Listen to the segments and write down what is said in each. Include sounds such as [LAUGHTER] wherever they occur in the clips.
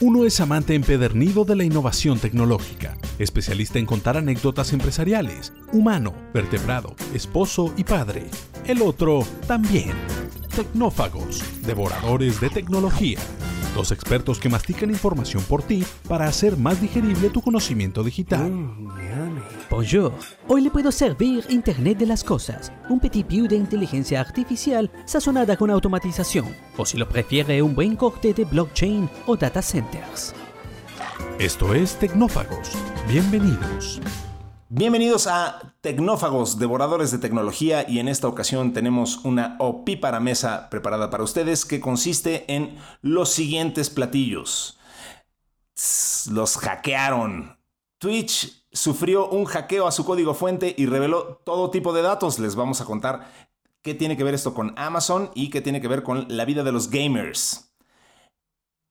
Uno es amante empedernido de la innovación tecnológica, especialista en contar anécdotas empresariales, humano, vertebrado, esposo y padre. El otro también. Tecnófagos, devoradores de tecnología. Dos expertos que mastican información por ti para hacer más digerible tu conocimiento digital. Bonjour. Hoy le puedo servir Internet de las Cosas, un petit piu de inteligencia artificial sazonada con automatización, o si lo prefiere, un buen corte de blockchain o data centers. Esto es Tecnófagos. Bienvenidos. Bienvenidos a Tecnófagos, devoradores de tecnología, y en esta ocasión tenemos una opípara mesa preparada para ustedes que consiste en los siguientes platillos. Los hackearon. Twitch sufrió un hackeo a su código fuente y reveló todo tipo de datos. Les vamos a contar qué tiene que ver esto con Amazon y qué tiene que ver con la vida de los gamers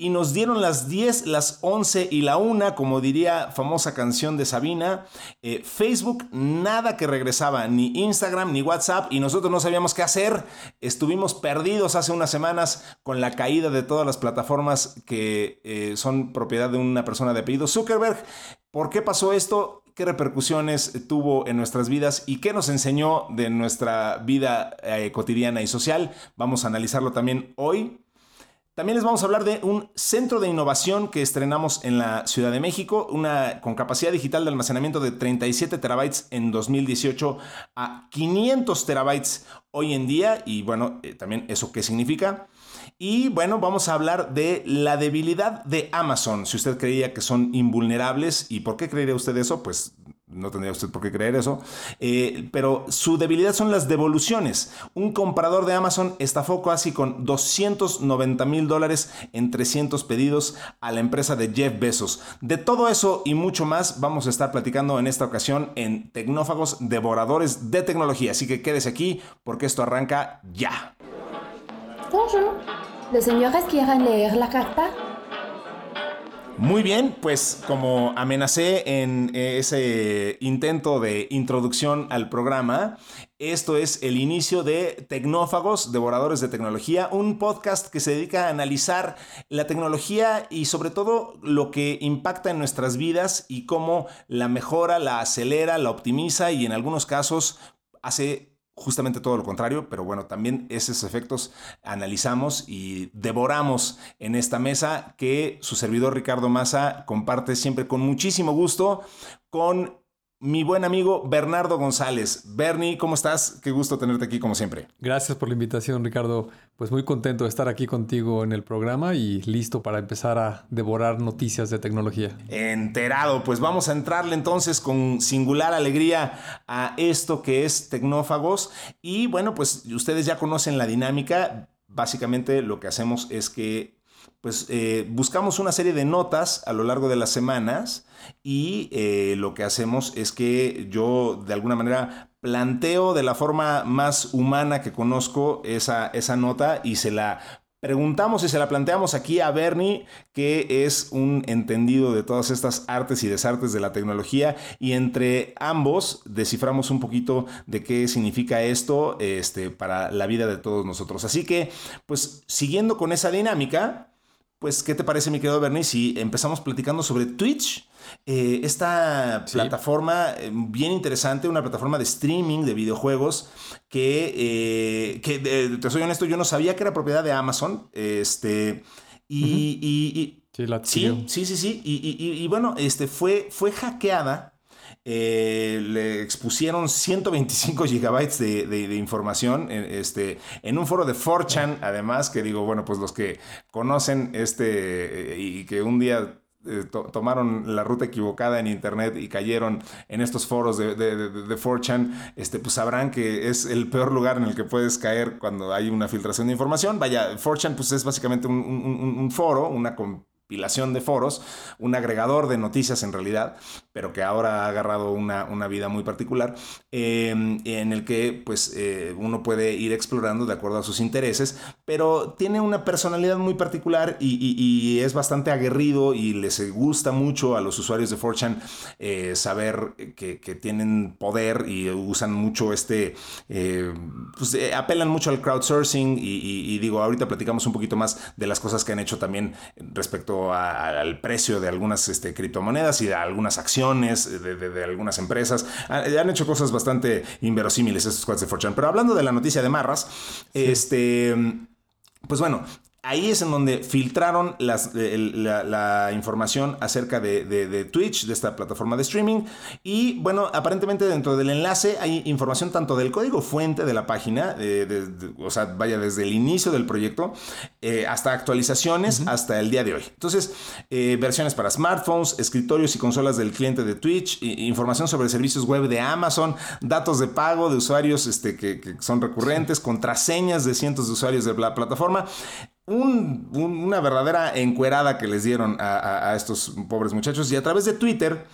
y nos dieron las 10, las 11 y la 1, como diría famosa canción de Sabina. Eh, Facebook, nada que regresaba, ni Instagram, ni WhatsApp, y nosotros no sabíamos qué hacer. Estuvimos perdidos hace unas semanas con la caída de todas las plataformas que eh, son propiedad de una persona de apellido Zuckerberg. ¿Por qué pasó esto? ¿Qué repercusiones tuvo en nuestras vidas y qué nos enseñó de nuestra vida eh, cotidiana y social? Vamos a analizarlo también hoy. También les vamos a hablar de un centro de innovación que estrenamos en la Ciudad de México, una con capacidad digital de almacenamiento de 37 terabytes en 2018 a 500 terabytes hoy en día y bueno, eh, también eso qué significa. Y bueno, vamos a hablar de la debilidad de Amazon. Si usted creía que son invulnerables, ¿y por qué creería usted eso? Pues no tendría usted por qué creer eso, eh, pero su debilidad son las devoluciones. Un comprador de Amazon estafó casi con 290 mil dólares en 300 pedidos a la empresa de Jeff Bezos. De todo eso y mucho más vamos a estar platicando en esta ocasión en Tecnófagos Devoradores de Tecnología. Así que quédese aquí porque esto arranca ya. ¿Los señores quieren leer la carta? Muy bien, pues como amenacé en ese intento de introducción al programa, esto es el inicio de Tecnófagos, Devoradores de Tecnología, un podcast que se dedica a analizar la tecnología y sobre todo lo que impacta en nuestras vidas y cómo la mejora, la acelera, la optimiza y en algunos casos hace justamente todo lo contrario, pero bueno, también esos efectos analizamos y devoramos en esta mesa que su servidor Ricardo Massa comparte siempre con muchísimo gusto con mi buen amigo Bernardo González. Bernie, ¿cómo estás? Qué gusto tenerte aquí como siempre. Gracias por la invitación, Ricardo. Pues muy contento de estar aquí contigo en el programa y listo para empezar a devorar noticias de tecnología. Enterado, pues vamos a entrarle entonces con singular alegría a esto que es Tecnófagos. Y bueno, pues ustedes ya conocen la dinámica. Básicamente lo que hacemos es que pues eh, buscamos una serie de notas a lo largo de las semanas y eh, lo que hacemos es que yo de alguna manera planteo de la forma más humana que conozco esa, esa nota y se la preguntamos y se la planteamos aquí a Bernie, que es un entendido de todas estas artes y desartes de la tecnología, y entre ambos desciframos un poquito de qué significa esto este, para la vida de todos nosotros. Así que, pues siguiendo con esa dinámica, pues, ¿qué te parece, mi querido Bernie, si empezamos platicando sobre Twitch? Eh, esta Sí. plataforma eh, bien interesante, una plataforma de streaming de videojuegos que, eh, que te soy honesto, yo no sabía que era propiedad de Amazon. Este, y, y- y- Sí, la sí, sí, sí, sí. Y, y- y- y bueno, este, fue, fue hackeada. Eh, le expusieron 125 gigabytes de, información eh, este, en un foro de 4chan, además, que digo, bueno, pues los que conocen este eh, y que un día to- tomaron la ruta equivocada en internet y cayeron en estos foros de, de, de- de 4chan, este, pues sabrán que es el peor lugar en el que puedes caer cuando hay una filtración de información. Vaya, 4chan pues es básicamente un- un foro, una compilación de foros, un agregador de noticias en realidad, pero que ahora ha agarrado una, una vida muy particular, eh, en el que pues eh, uno puede ir explorando de acuerdo a sus intereses, pero tiene una personalidad muy particular y, es bastante aguerrido y les gusta mucho a los usuarios de 4chan eh, saber que, tienen poder y usan mucho este, eh, pues eh, apelan mucho al crowdsourcing y- y digo, ahorita platicamos un poquito más de las cosas que han hecho también respecto respecto al precio de algunas este, criptomonedas y de algunas acciones de, algunas empresas. Ah, han, hecho cosas bastante inverosímiles estos cuates de Fortune. Pero hablando de la noticia de Marras, este, pues bueno, ahí es en donde filtraron la, información acerca de, Twitch, de esta plataforma de streaming. Y bueno, aparentemente dentro del enlace hay información tanto del código fuente de la página, o sea, vaya desde el inicio del proyecto, eh, hasta actualizaciones hasta el día de hoy. Entonces, eh, versiones para smartphones, escritorios y consolas del cliente de Twitch, información sobre servicios web de Amazon, datos de pago de usuarios este, que, que son recurrentes, contraseñas de cientos de usuarios de la plataforma una verdadera encuerada que les dieron a, estos pobres muchachos. Y a través de Twitter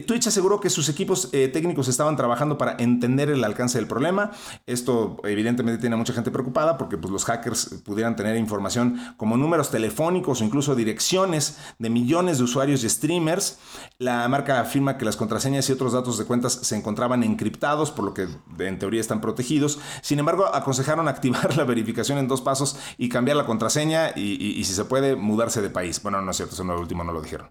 Twitch aseguró que sus equipos eh, técnicos estaban trabajando para entender el alcance del problema. Esto evidentemente tiene a mucha gente preocupada porque pues, los hackers pudieran tener información como números telefónicos o incluso direcciones de millones de usuarios y streamers. La marca afirma que las contraseñas y otros datos de cuentas se encontraban encriptados, por lo que en teoría están protegidos. Sin embargo, aconsejaron activar [LAUGHS] la verificación en dos pasos y cambiar la contraseña y, si se puede, mudarse de país. Bueno, no es cierto, eso no, lo último no lo dijeron.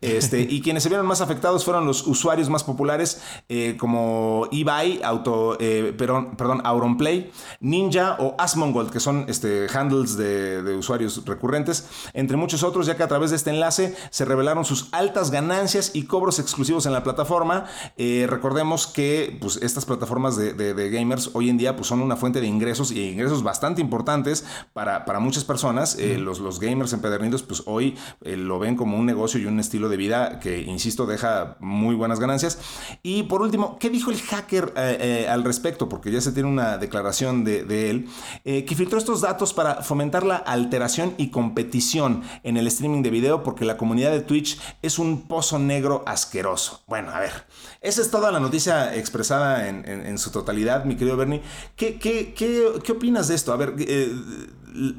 Este, y quienes se vieron más afectados fueron los usuarios más populares eh, como eBay, Auto, eh, perdón, perdón, Auronplay, Ninja o Asmongold, que son este, handles de, usuarios recurrentes, entre muchos otros, ya que a través de este enlace se revelaron sus altas ganancias y cobros exclusivos en la plataforma. Eh, recordemos que pues, estas plataformas de, gamers hoy en día pues, son una fuente de ingresos y ingresos bastante importantes para, para muchas personas. los, los gamers empedernidos pues hoy lo ven como un negocio y un estilo de vida que, insisto, deja muy buenas ganancias. Y por último, ¿qué dijo el hacker eh, eh, al respecto? Porque ya se tiene una declaración de, él, eh, que filtró estos datos para fomentar la alteración y competición en el streaming de video, porque la comunidad de Twitch es un pozo negro asqueroso. Bueno, a ver, esa es toda la noticia expresada en, su totalidad, mi querido Bernie. ¿Qué, qué, qué, opinas de esto? A ver,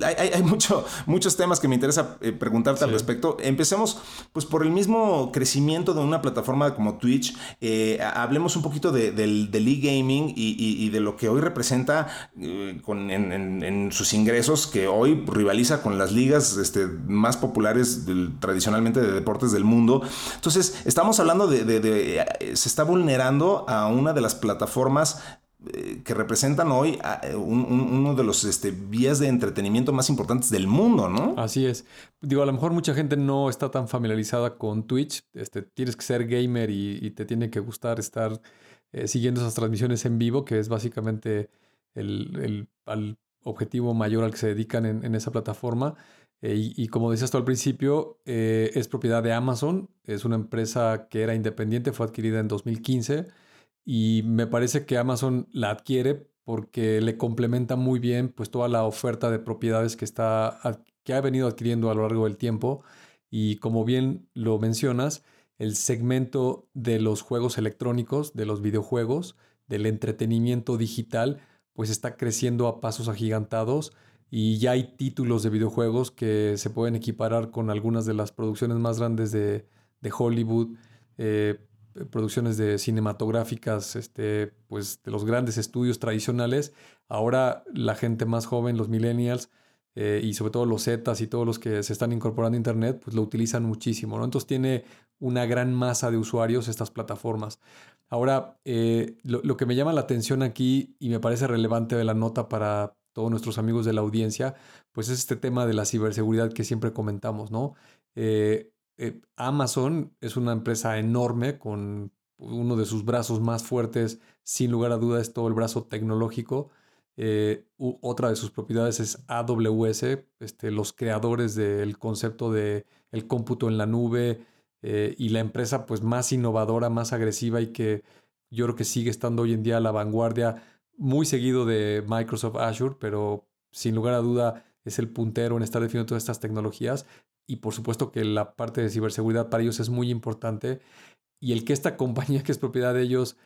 hay, mucho, muchos temas que me interesa preguntarte al respecto. Empecemos pues por el mismo crecimiento de una plataforma como Twitch, eh, hablemos un poquito del, e-gaming y, de lo que hoy representa eh, en, sus ingresos, que hoy rivaliza con las ligas este, más populares tradicionalmente de deportes del mundo. Entonces, estamos hablando de, eh, se está vulnerando a una de las plataformas que representan hoy uno de los este, vías de entretenimiento más importantes del mundo, ¿no? Así es. Digo, a lo mejor mucha gente no está tan familiarizada con Twitch. Este, tienes que ser gamer y, te tiene que gustar estar eh, siguiendo esas transmisiones en vivo, que es básicamente el, objetivo mayor al que se dedican en, esa plataforma. Eh, y, como decías tú al principio, eh, es propiedad de Amazon. Es una empresa que era independiente, fue adquirida en 2015 y me parece que Amazon la adquiere porque le complementa muy bien pues toda la oferta de propiedades que está que ha venido adquiriendo a lo largo del tiempo y como bien lo mencionas, el segmento de los juegos electrónicos, de los videojuegos, del entretenimiento digital, pues está creciendo a pasos agigantados y ya hay títulos de videojuegos que se pueden equiparar con algunas de las producciones más grandes de, Hollywood. Eh, producciones de cinematográficas, este, pues de los grandes estudios tradicionales. Ahora la gente más joven, los millennials, eh, y sobre todo los Zetas y todos los que se están incorporando a Internet, pues lo utilizan muchísimo, ¿no? Entonces tiene una gran masa de usuarios estas plataformas. Ahora, eh, lo, que me llama la atención aquí y me parece relevante de la nota para todos nuestros amigos de la audiencia, pues es este tema de la ciberseguridad que siempre comentamos, ¿no? Eh, eh, Amazon es una empresa enorme con uno de sus brazos más fuertes, sin lugar a dudas, es todo el brazo tecnológico. Eh, otra de sus propiedades es AWS, este, los creadores del concepto de el cómputo en la nube eh, y la empresa pues más innovadora, más agresiva y que yo creo que sigue estando hoy en día a la vanguardia, muy seguido de Microsoft Azure, pero sin lugar a duda es el puntero en estar definiendo todas estas tecnologías y por supuesto que la parte de ciberseguridad para ellos es muy importante y el que esta [LAUGHS] compañía que es propiedad de ellos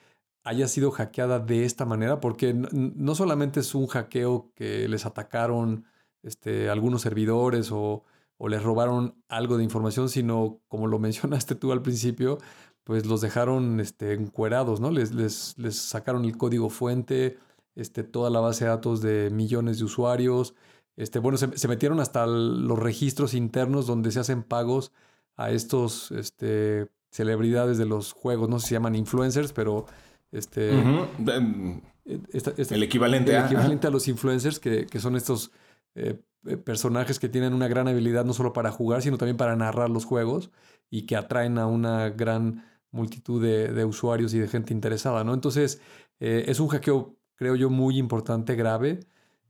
haya sido hackeada de esta manera, porque no solamente es un hackeo que les atacaron este, algunos servidores o, les robaron algo de información, sino como lo [LAUGHS] mencionaste tú al principio, pues los dejaron este, encuerados, ¿no? Les, les, les sacaron el código fuente, este, toda la base de datos de millones de usuarios, Este, bueno, se, metieron hasta los registros internos donde se hacen pagos a estos este, celebridades de los juegos. No sé si se llaman influencers, pero este, el equivalente, el equivalente a, los influencers, que, son estos eh, eh, personajes que tienen una gran habilidad no solo para jugar, sino también para narrar los juegos y que atraen a una gran multitud de, usuarios y de gente interesada, ¿no? Entonces, eh, es un hackeo, creo yo, muy importante, grave.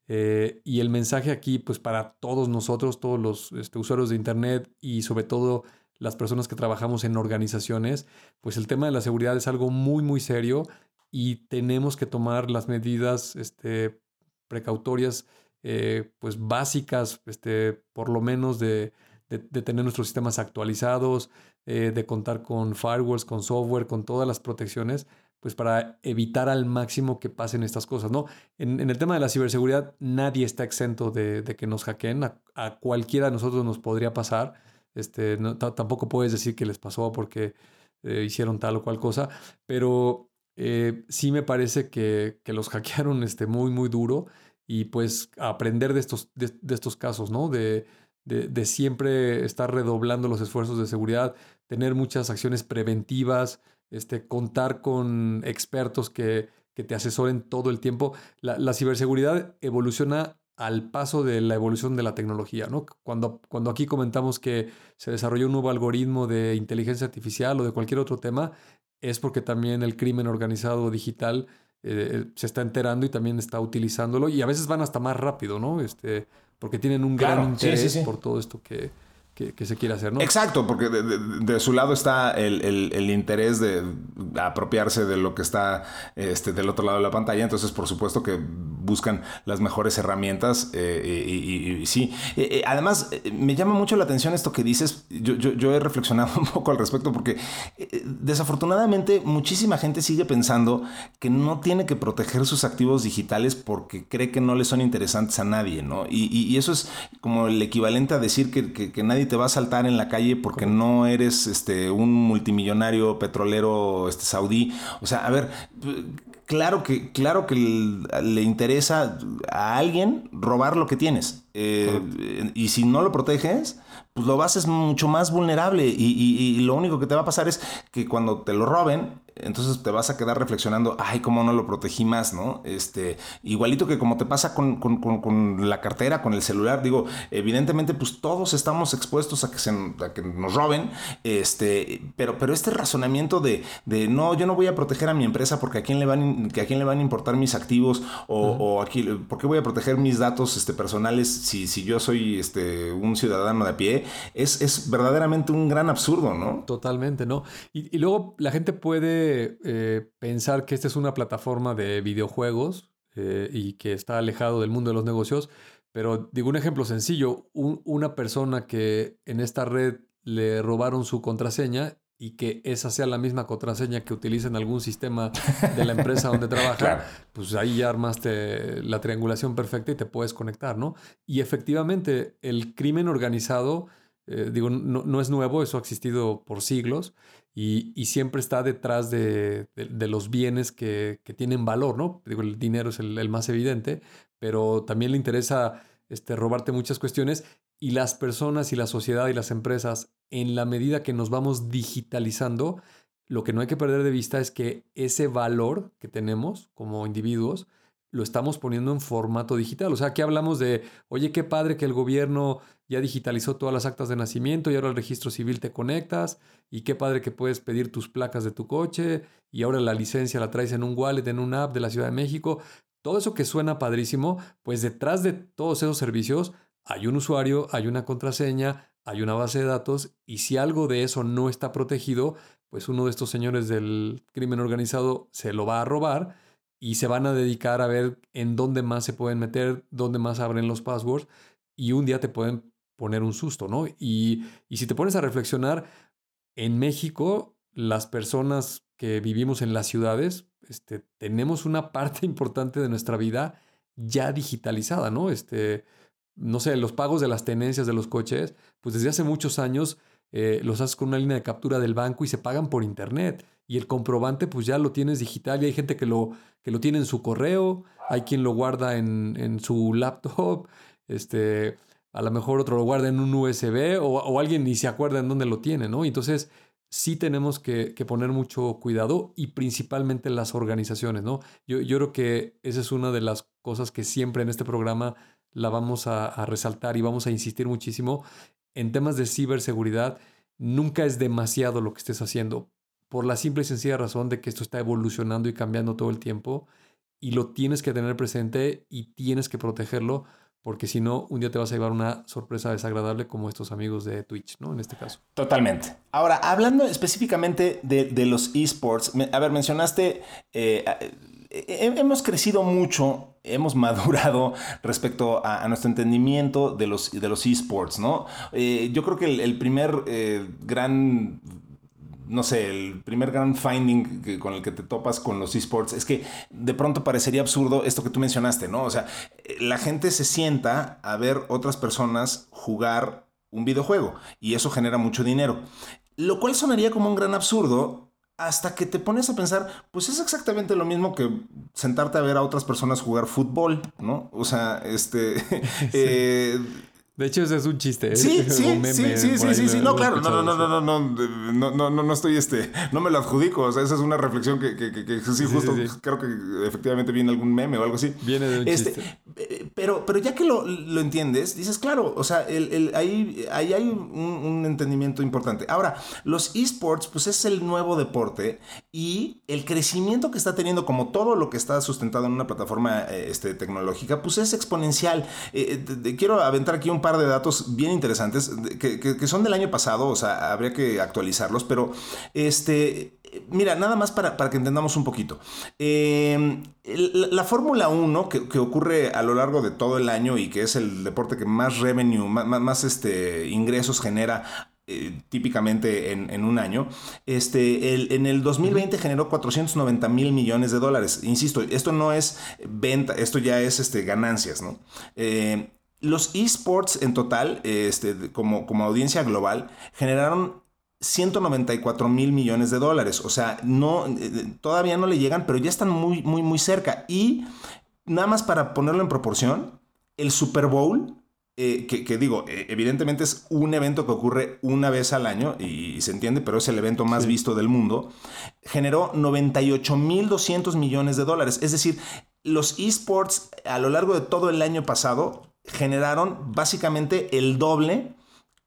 Y el mensaje aquí, pues para todos nosotros, todos los este, usuarios de Internet y sobre todo las personas que trabajamos en organizaciones, pues el tema de la seguridad es algo muy, muy serio y tenemos que tomar las medidas este, precautorias, eh, pues básicas, este, por lo menos de, tener nuestros sistemas actualizados, eh, de contar con firewalls, con software, con todas las protecciones, pues para evitar al máximo que pasen estas cosas, ¿no? En, el tema de la ciberseguridad, nadie está exento de, que nos hackeen, a, cualquiera de nosotros nos podría pasar, este, tampoco puedes decir que les pasó porque eh, hicieron tal o cual cosa, pero eh, sí me parece que, los [LAUGHS] hackearon este, muy, muy duro y pues aprender de estos, de, estos casos, ¿no? De, de, siempre estar redoblando los esfuerzos de seguridad, tener muchas acciones preventivas, este, contar con expertos que, que te asesoren todo el tiempo. La, la, ciberseguridad evoluciona al paso de la evolución de la tecnología, ¿no? Cuando, cuando aquí comentamos que se desarrolló un nuevo algoritmo de inteligencia artificial o de cualquier otro tema, es porque también el crimen organizado digital eh, se está enterando y también está utilizándolo y a veces van hasta más rápido, ¿no? Este, porque tienen un gran interés por todo esto que, que, se quiere hacer, ¿no? Exacto, porque de, su lado está el, interés de apropiarse de lo que está este, del otro lado de la pantalla, entonces por supuesto que buscan las mejores herramientas eh, y, sí. Eh, eh, además, me llama mucho la atención esto que dices, yo, yo, he reflexionado [LAUGHS] un poco al respecto porque desafortunadamente muchísima gente sigue pensando que no tiene que proteger sus activos digitales porque cree que no le son interesantes a nadie, ¿no? Y, eso es como el equivalente a decir que, que nadie te va a saltar en la calle porque no eres este, un multimillonario petrolero este, saudí. O sea, a ver, claro que, claro que le interesa a alguien robar lo que tienes. Eh, y si no lo proteges, pues lo vas es mucho más vulnerable. y, lo único que te va a pasar es que cuando te lo roben, entonces te vas a quedar reflexionando, ay, cómo no lo protegí más, ¿no? Este, igualito que como te pasa con, la cartera, con el celular, digo, evidentemente, pues todos estamos expuestos a que, se, que nos roben, este, pero, pero este razonamiento de, de, no, yo no voy a proteger a mi empresa porque a quién le van, que a quién le van a importar mis activos o, o aquí, ¿por qué voy a proteger mis datos este, personales si, si yo soy este, un ciudadano de a pie? Es, es verdaderamente un gran absurdo, ¿no? Totalmente, ¿no? Y, y luego la gente puede eh, pensar que esta es una plataforma de videojuegos eh, y que está alejado del mundo de los negocios, pero digo un ejemplo sencillo, una persona que en esta red le robaron su contraseña y que esa sea la misma contraseña que utiliza en algún sistema de la empresa donde [LAUGHS] trabaja, pues ahí ya armaste la triangulación perfecta y te puedes conectar, ¿no? Y efectivamente, el crimen organizado, eh, digo, no, no, es nuevo, eso ha existido por siglos y, siempre está detrás de, los bienes que, tienen valor, ¿no? Digo, el dinero es el, más evidente, pero también le interesa este, robarte muchas cuestiones y las personas y la sociedad y las empresas, en la medida que nos vamos digitalizando, lo que no hay que perder de vista es que ese valor que tenemos como individuos, lo estamos poniendo en formato digital. O sea, aquí hablamos de, oye, qué padre que el gobierno ya digitalizó todas las actas de nacimiento y ahora el registro civil te conectas y qué padre que puedes pedir tus placas de tu coche y ahora la licencia la traes en un wallet, en una app de la Ciudad de México. Todo eso que suena padrísimo, pues detrás de todos esos servicios hay un usuario, hay una contraseña, hay una base de datos y si algo de eso no está protegido, pues uno de estos señores del crimen organizado se lo va a robar y se van a dedicar a ver en dónde más se pueden meter, dónde más abren los passwords y un día te pueden poner un susto, ¿no? Y, y si te pones a reflexionar, en México las personas que vivimos en las ciudades, este, tenemos una [LAUGHS] parte importante de nuestra vida ya digitalizada, ¿no? Este, no sé, los pagos de las tenencias de los coches, pues desde hace muchos años eh, los haces con una línea de captura del banco y se pagan por internet. Y el comprobante, pues ya lo tienes digital y hay gente que lo, que lo tiene en su correo, hay quien lo guarda en, en su laptop. este, a lo mejor otro lo guarda en un USB o, alguien ni se acuerda en dónde lo tiene, ¿no? Entonces, sí tenemos que, poner mucho cuidado y principalmente las organizaciones, ¿no? Yo, yo, creo que esa es una de las cosas que siempre en este programa la vamos a, resaltar y vamos a insistir muchísimo en temas de ciberseguridad. Nunca es demasiado lo que estés haciendo, por la simple y sencilla razón de que esto está evolucionando y cambiando todo el tiempo y lo tienes que tener presente y tienes que protegerlo porque si no, un día te vas a llevar una sorpresa desagradable como estos amigos de Twitch, ¿no? En este caso. Totalmente. Ahora, hablando específicamente de, los esports, a ver, mencionaste, eh, hemos crecido mucho, hemos [LAUGHS] madurado respecto a, nuestro entendimiento de los, de los esports, ¿no? Eh, yo creo que el, primer gran no sé, el primer gran finding con el que te topas con los esports es que de pronto parecería absurdo esto que tú mencionaste, ¿no? O sea, la gente se sienta a ver otras personas jugar un videojuego y eso genera mucho dinero. Lo cual sonaría como un gran absurdo hasta que te pones a pensar, pues es exactamente lo mismo que sentarte a ver a otras personas jugar fútbol, ¿no? O sea, este... [LAUGHS] [LAUGHS] Eh, de hecho, ese es un chiste. ¿eh? Sí, [LAUGHS] sí, sí, sí, sí, sí, No, claro, no, no, no, no, no, no, no, no, no estoy, este, no me lo adjudico. O sea, esa es una reflexión que, que, que, sí, justo creo que efectivamente viene algún meme o algo así. Viene de un este, chiste. Eh, pero, pero ya que lo, lo entiendes, dices, claro, o sea, el, el, ahí, ahí hay un, un, entendimiento importante. Ahora, los esports, pues es el nuevo deporte y el crecimiento que está teniendo, como todo lo que está sustentado en una plataforma este, tecnológica, pues es exponencial. quiero aventar aquí un de datos bien interesantes que, son del año pasado, o sea, habría que actualizarlos, pero este, mira, nada más para, que entendamos un poquito. Em, la, Fórmula 1, que, ocurre a lo largo de todo el año y que es el deporte que más revenue, más, este, ingresos genera eh, típicamente en, un año, este, en el 2020 generó 490 mil millones de dólares. Insisto, esto no es venta, esto ya es este, ganancias, ¿no? Eh, los esports en total, este, como, como audiencia global, generaron 194 mil millones de dólares. O sea, no, eh, todavía no le llegan, pero ya están muy, muy, muy cerca. Y nada más para ponerlo en proporción, el Super Bowl, eh, que, digo, eh, evidentemente es un evento que ocurre una vez al año y, se entiende, pero es el evento más visto del mundo, generó 98 mil 200 millones de dólares. Es decir, los esports a lo largo de todo el año pasado generaron básicamente el doble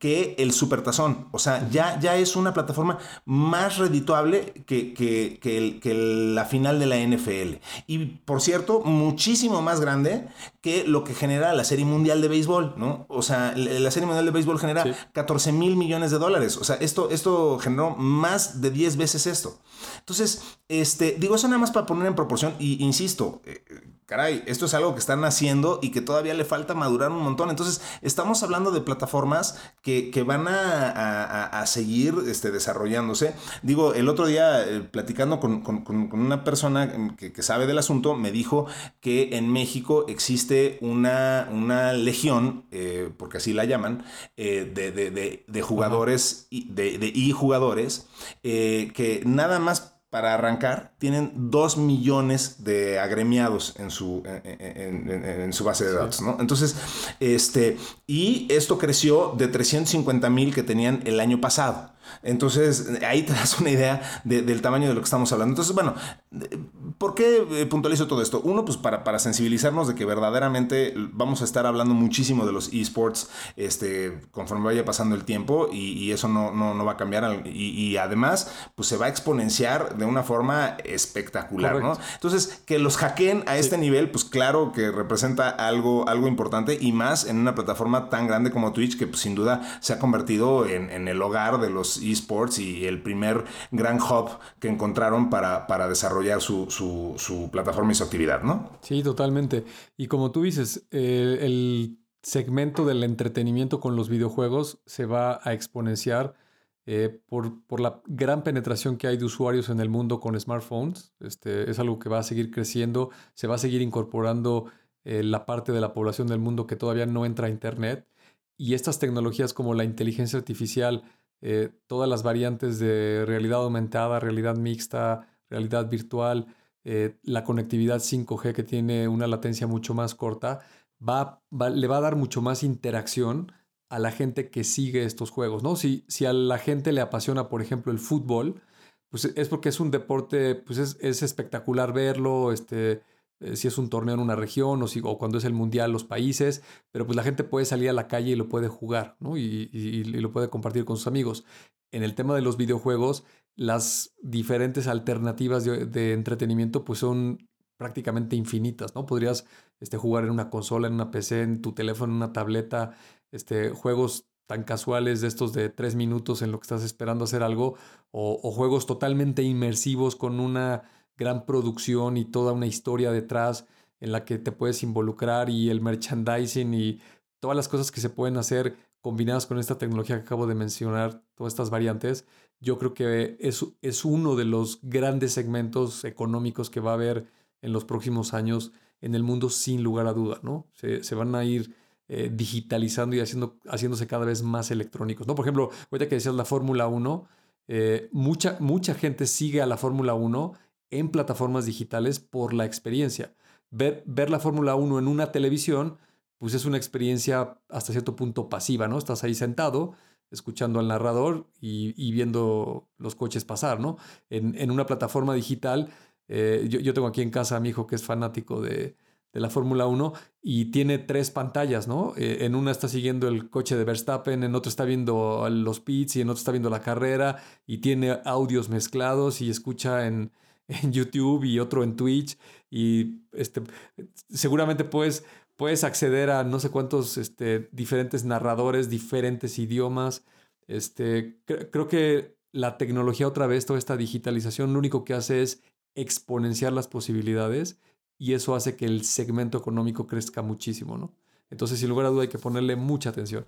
que el Supertazón. O sea, ya, ya es una plataforma más redituable que, que, la final de la NFL. Y por cierto, muchísimo más grande que lo que genera la Serie Mundial de Béisbol, ¿no? O sea, la Serie Mundial de Béisbol genera 14 mil millones de dólares. O sea, esto, esto generó más de 10 veces esto. Entonces, este, digo eso nada más para poner en proporción. Y insisto, eh, caray, esto es algo que están haciendo y que todavía le falta madurar un montón. Entonces, estamos hablando de plataformas que, van a, seguir este, desarrollándose. Digo, el otro día, eh, platicando con, una persona que, sabe del asunto, me dijo que en México existe una, una legión, eh, porque así la llaman, eh, de, jugadores, y, de, y jugadores, que nada más para arrancar, tienen 2 millones de agremiados en su, en, su base de datos, ¿no? Entonces, este, y esto creció de 350 mil que tenían el año pasado. Entonces, ahí te [LAUGHS] das una idea del tamaño de lo que estamos hablando. Entonces, bueno, ¿por qué eh, puntualizo todo esto? Uno, pues para, para sensibilizarnos de que verdaderamente vamos a estar hablando muchísimo de los esports este, conforme vaya pasando el tiempo y, eso no, no, va a cambiar. Y, además, pues se va a exponenciar de una forma espectacular, ¿no? Entonces, que los hackeen a este nivel, pues claro que representa algo, algo importante y más en una plataforma tan grande como Twitch que pues, sin duda se ha convertido en, en el hogar de los esports y el primer gran hub que encontraron para, para desarrollar su, su, plataforma y su actividad, ¿no? Sí, totalmente. Y como tú dices, el segmento del entretenimiento con los videojuegos se va a exponenciar eh, por, por, la gran penetración que hay de usuarios en el mundo con smartphones. Este, es algo que va a seguir creciendo, se va a seguir incorporando eh, la parte de la población del mundo que todavía no entra a Internet. Y estas tecnologías como la inteligencia artificial, eh, todas las variantes de realidad aumentada, realidad mixta, realidad virtual, eh, la conectividad 5G que tiene una latencia mucho más corta, va, le va a dar mucho más interacción a la gente que sigue estos juegos, ¿no? Si, si a la gente le apasiona, por ejemplo, el fútbol, pues es porque es un deporte, pues es, espectacular verlo, este, eh, si es un torneo en una región o, si, o cuando es el mundial los países, pero pues la gente puede salir a la calle y lo puede jugar, ¿no? Y, lo puede compartir con sus amigos. En el tema de los videojuegos, las diferentes alternativas de, entretenimiento pues son prácticamente infinitas, ¿no? Podrías este, jugar en una consola, en una PC, en tu teléfono, en una tableta, este, juegos tan casuales de estos de tres minutos en lo que estás esperando hacer algo, o, juegos totalmente inmersivos con una gran producción y toda una historia detrás en la que te puedes involucrar y el merchandising y todas las cosas que se pueden hacer combinadas con esta tecnología que acabo de mencionar, todas estas variantes, yo creo que es, es uno de los grandes segmentos económicos que va a haber en los próximos años en el mundo sin lugar a duda, ¿no? Se, se van a ir eh, digitalizando y haciendo, haciéndose cada vez más electrónicos. ¿no? Por ejemplo, ahorita que decías la Fórmula 1, eh, mucha, mucha gente sigue a la Fórmula 1 en plataformas digitales por la experiencia. Ver, ver la Fórmula 1 en una televisión, pues es una experiencia hasta cierto punto pasiva, ¿no? Estás ahí sentado, escuchando al narrador y, viendo los coches pasar, ¿no? En, una plataforma digital, eh, yo, yo, tengo aquí en casa a mi hijo que es fanático de, de la Fórmula 1 y tiene tres pantallas, ¿no? Eh, en una está siguiendo el coche de Verstappen, en otra está viendo los pits y en otra está viendo la carrera y tiene audios mezclados y escucha en, en YouTube y otro en Twitch y este, seguramente puedes, puedes acceder a no sé cuántos este, diferentes narradores, diferentes idiomas. Este, creo que la tecnología otra vez, toda esta digitalización, lo único que hace es exponenciar las posibilidades y eso hace que el segmento económico crezca muchísimo, ¿no? Entonces, sin lugar a duda, hay que ponerle mucha atención.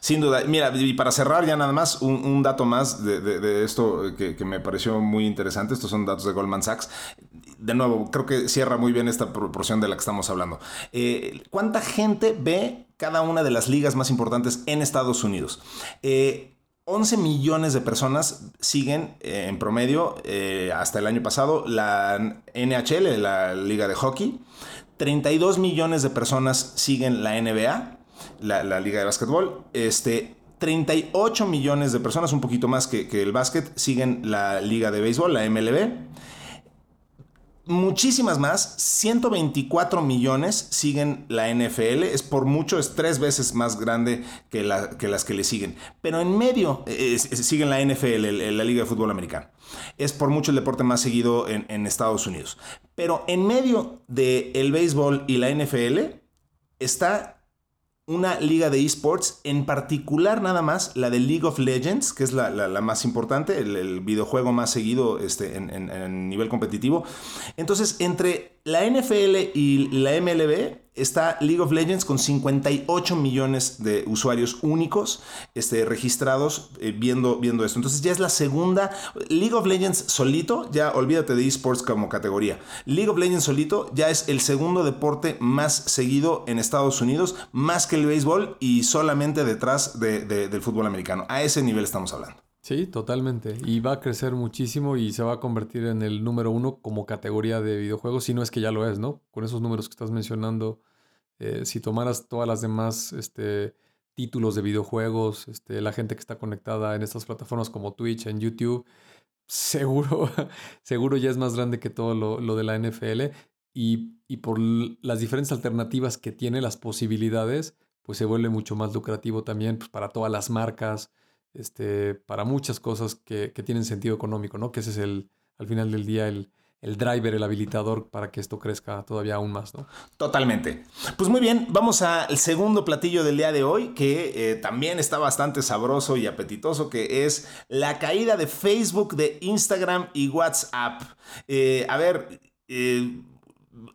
Sin duda. Mira, y para cerrar ya nada más, un, dato más de, esto que, me pareció muy interesante. Estos son datos de Goldman Sachs. De nuevo, creo que cierra muy bien esta proporción de la que estamos hablando. Eh, ¿Cuánta gente ve cada una de las ligas más importantes en Estados Unidos? Eh, 11 millones de personas siguen eh, en promedio eh, hasta el año pasado la NHL, la liga de hockey. 32 millones de personas siguen la NBA, la, liga de básquetbol. Este, 38 millones de personas, un poquito más que, el básquet, siguen la liga de béisbol, la MLB muchísimas más, 124 millones siguen la NFL, es por mucho, es tres veces más grande que, que las que le siguen. Pero en medio siguen la NFL, la Liga de Fútbol Americano. Es por mucho el deporte más seguido en, Estados Unidos. Pero en medio del el béisbol y la NFL está una liga de esports, en particular nada más la de League of Legends, que es la, más importante, el, videojuego más seguido este, en, en, nivel competitivo. Entonces, entre la NFL y la MLB está League of Legends con 58 millones de usuarios únicos este, registrados eh, viendo, viendo esto. Entonces ya es la segunda. League of Legends solito, ya olvídate de esports como categoría. League of Legends solito ya es el segundo deporte más seguido en Estados Unidos, más que el béisbol y solamente detrás del fútbol americano. A ese nivel estamos hablando. Sí, totalmente. Y va a crecer muchísimo y se va a convertir en el número uno como categoría de videojuegos, si no es que ya lo es, ¿no? Con esos números que estás mencionando, eh, si tomaras todas las demás este, títulos de videojuegos, este, la gente que está conectada en estas plataformas como Twitch, en YouTube, seguro, [LAUGHS] seguro ya es más grande que todo lo, de la NFL. Y, por las diferentes alternativas que tiene, las posibilidades, pues se vuelve mucho más lucrativo también pues, para todas las marcas este, para muchas cosas que, tienen sentido económico, ¿no? Que ese es el, al final del día, el, el driver, el habilitador para que esto crezca todavía aún más, ¿no? Totalmente. Pues muy bien, vamos al segundo platillo del día de hoy, que eh, también está bastante sabroso y apetitoso, que es la caída de Facebook, de Instagram y WhatsApp. Eh, a ver, eh,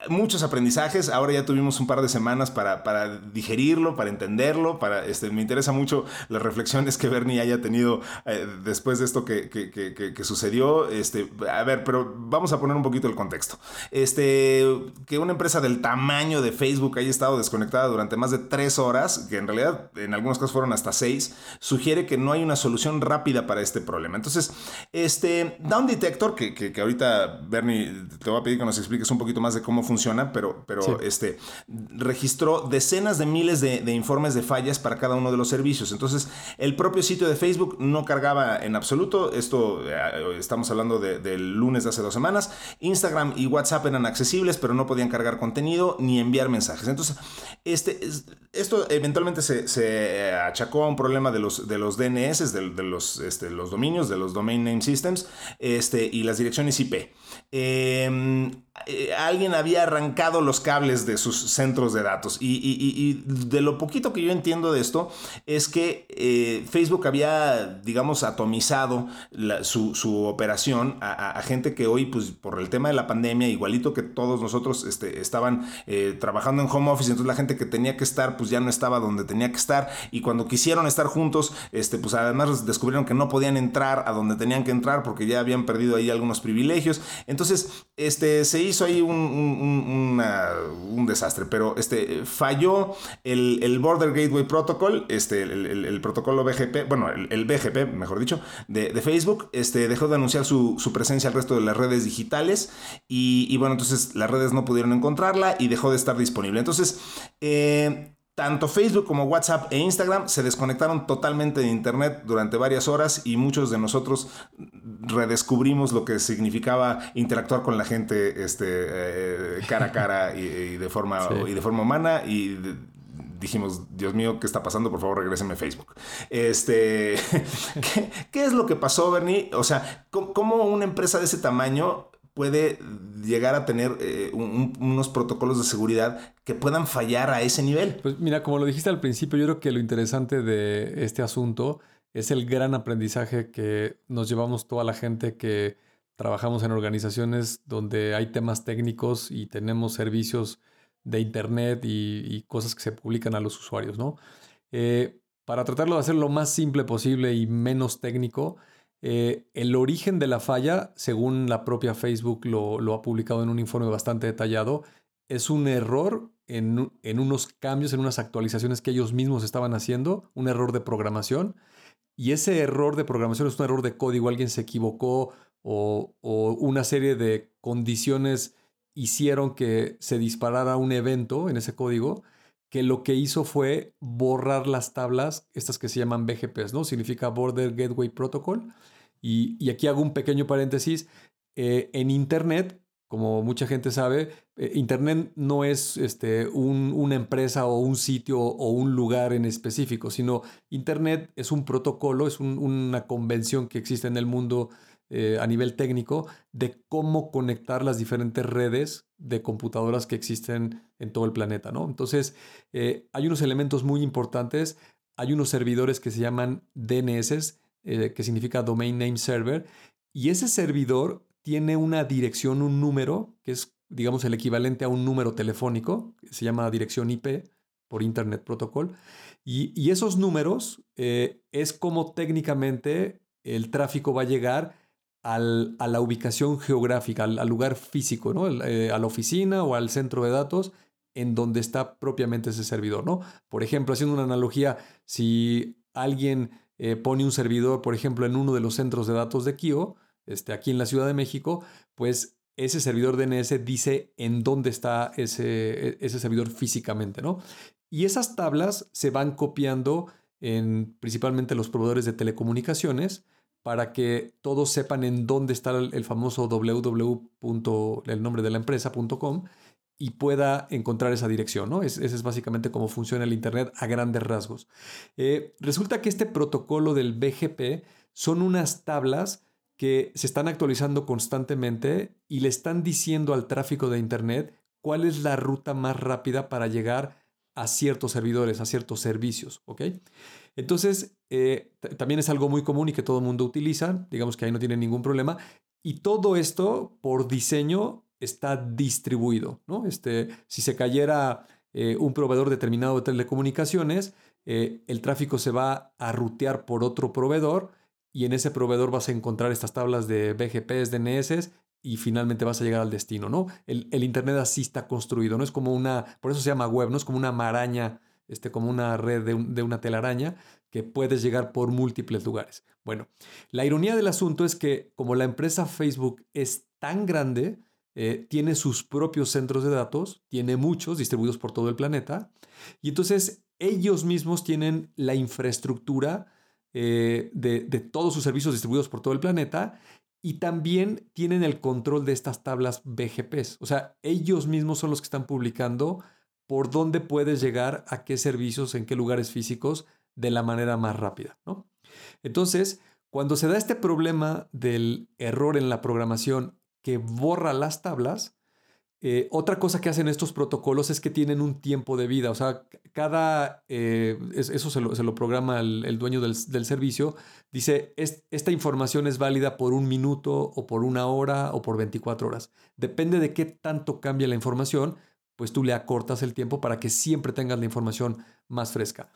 muchos aprendizajes. Ahora ya tuvimos un par de semanas para, para digerirlo, para entenderlo. Para, este, me interesa mucho las reflexiones que Bernie haya tenido eh, después de esto que, que, que, que, sucedió. Este, a ver, pero vamos a poner un poquito el contexto. Este, que una empresa del tamaño de Facebook haya estado desconectada durante más de tres horas, que en realidad en algunos casos fueron hasta seis, sugiere que no hay una solución rápida para este problema. Entonces, este Down Detector, que, que, ahorita Bernie te voy a pedir que nos expliques un poquito más de cómo cómo funciona, pero, pero este, registró decenas de miles de, informes de fallas para cada uno de los servicios. Entonces, el propio sitio de Facebook no cargaba en absoluto. Esto eh, estamos hablando del lunes de hace dos semanas. Instagram y WhatsApp eran accesibles, pero no podían cargar contenido ni enviar mensajes. Entonces, este, esto eventualmente se, achacó a un problema de los, de los DNS, de, los, este, los dominios, de los Domain Name Systems este, y las direcciones IP. Em, eh, alguien había arrancado los cables de sus centros de datos. Y, de lo poquito que yo entiendo de esto es que eh, Facebook había, digamos, atomizado su, operación a, gente que hoy, pues por el tema de la pandemia, igualito que todos nosotros este, estaban eh, trabajando en home office, entonces la gente que tenía que estar, pues ya no estaba donde tenía que estar. Y cuando quisieron estar juntos, este, pues además descubrieron que no podían entrar a donde tenían que entrar porque ya habían perdido ahí algunos privilegios. Entonces, este, se hizo ahí un, un, desastre, pero este, falló el, Border Gateway Protocol, este, el, protocolo BGP, bueno, el, BGP, mejor dicho, de, Facebook, este, dejó de anunciar su, presencia al resto de las redes digitales y, bueno, entonces las redes no pudieron encontrarla y dejó de estar disponible. Entonces, eh, tanto Facebook como WhatsApp e Instagram se desconectaron totalmente de Internet durante varias horas y muchos de nosotros redescubrimos lo que significaba interactuar con la gente este, eh, cara a cara y, de forma, y de forma humana y dijimos, Dios mío, ¿qué está pasando? Por favor, regréseme a Facebook. Este, [LAUGHS] ¿qué, es lo que pasó, Bernie? O sea, ¿cómo una empresa de ese tamaño puede llegar a tener eh, unos protocolos de seguridad que puedan fallar a ese nivel. Pues mira, como lo dijiste al principio, yo creo que lo interesante de este asunto es el gran aprendizaje que nos llevamos toda la gente que trabajamos en organizaciones donde hay temas técnicos y tenemos servicios de Internet y, cosas que se publican a los usuarios, ¿no? Eh, para tratarlo de hacer lo más simple posible y menos técnico, eh, el origen de la falla, según la propia Facebook lo, ha publicado en un informe bastante detallado, es un error en, unos cambios, en unas actualizaciones que ellos mismos estaban haciendo, un error de programación. Y ese error de programación es un error de código, alguien se equivocó o, una serie de condiciones hicieron que se disparara un evento en ese código que lo que hizo fue borrar las tablas, estas que se llaman BGPs, ¿no? Significa Border Gateway Protocol, y, aquí hago un pequeño paréntesis. Eh, en Internet, como mucha gente sabe, eh, Internet no es este, una empresa o un sitio o un lugar en específico, sino Internet es un protocolo, es una convención que existe en el mundo eh, a nivel técnico de cómo conectar las diferentes redes de computadoras que existen en todo el planeta. ¿no? Entonces, hay unos elementos muy importantes. Hay unos servidores que se llaman DNS, eh, que significa Domain Name Server, y ese servidor tiene una dirección, un número, que es, digamos, el equivalente a un número telefónico, que se llama dirección IP por Internet Protocol, y, esos números eh, es como técnicamente el tráfico va a llegar a la ubicación geográfica, al, lugar físico, ¿no? Eh, a la oficina o al centro de datos en donde está propiamente ese servidor, ¿no? Por ejemplo, haciendo una analogía, si alguien eh, pone un servidor, por ejemplo, en uno de los centros de datos de Kio, este, aquí en la Ciudad de México, pues ese servidor DNS dice en dónde está ese, e, ese servidor físicamente, ¿no? Y esas tablas se van copiando en principalmente los proveedores de telecomunicaciones para que todos sepan en dónde está el, famoso www. el nombre de la empresa.com y pueda encontrar esa dirección, ¿no? Es, ese es básicamente cómo funciona el Internet a grandes rasgos. Eh, resulta que este protocolo del BGP son unas tablas que se están actualizando constantemente y le están diciendo al tráfico de Internet cuál es la ruta más rápida para llegar a ciertos servidores, a ciertos servicios, ¿ok? Entonces, eh, también es algo muy común y que todo el mundo utiliza, digamos que ahí no tiene ningún problema, y todo esto por diseño está distribuido. ¿no? Este, si se cayera eh, un proveedor determinado de telecomunicaciones, eh, el tráfico se va a rutear por otro proveedor y en ese proveedor vas a encontrar estas tablas de BGPs, DNS y finalmente vas a llegar al destino. ¿no? El, Internet así está construido, no es como una, por eso se llama web, no es como una maraña, este, como una red de, de una telaraña que puedes llegar por múltiples lugares. Bueno, la ironía del asunto es que como la empresa Facebook es tan grande, eh, tiene sus propios centros de datos, tiene muchos distribuidos por todo el planeta, y entonces ellos mismos tienen la infraestructura eh, de, de, todos sus servicios distribuidos por todo el planeta y también tienen el control de estas tablas BGPs. O sea, ellos mismos son los que están publicando por dónde puedes llegar a qué servicios, en qué lugares físicos de la manera más rápida. ¿no? Entonces, cuando se da este problema del error en la programación que borra las tablas, eh, otra cosa que hacen estos protocolos es que tienen un tiempo de vida, o sea, cada, eh, eso se lo, programa el, dueño del, servicio, dice, esta información es válida por un minuto o por una hora o por 24 horas. Depende de qué tanto cambia la información, pues tú le acortas el tiempo para que siempre tengas la información más fresca.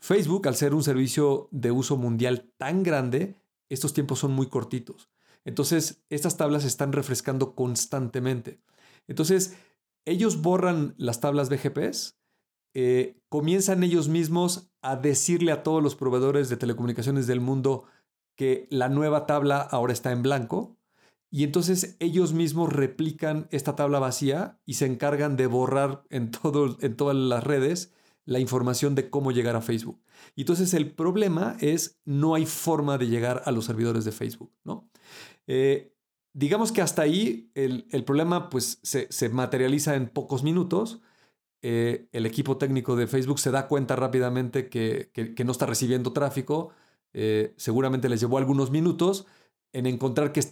Facebook, al ser un servicio de uso mundial tan grande, estos tiempos son muy cortitos. Entonces, estas tablas se están refrescando constantemente. Entonces, ellos borran las tablas BGPs, eh, comienzan ellos mismos a decirle a todos los proveedores de telecomunicaciones del mundo que la nueva tabla ahora está en blanco, y entonces ellos mismos replican esta tabla vacía y se encargan de borrar en, todo, en todas las redes la información de cómo llegar a Facebook. Y entonces el problema es no hay forma de llegar a los servidores de Facebook, ¿no? Eh, digamos que hasta ahí el, problema pues se, materializa en pocos minutos. Eh, el equipo técnico de Facebook se da cuenta rápidamente que, no está recibiendo tráfico. Eh, seguramente les llevó algunos minutos en encontrar que,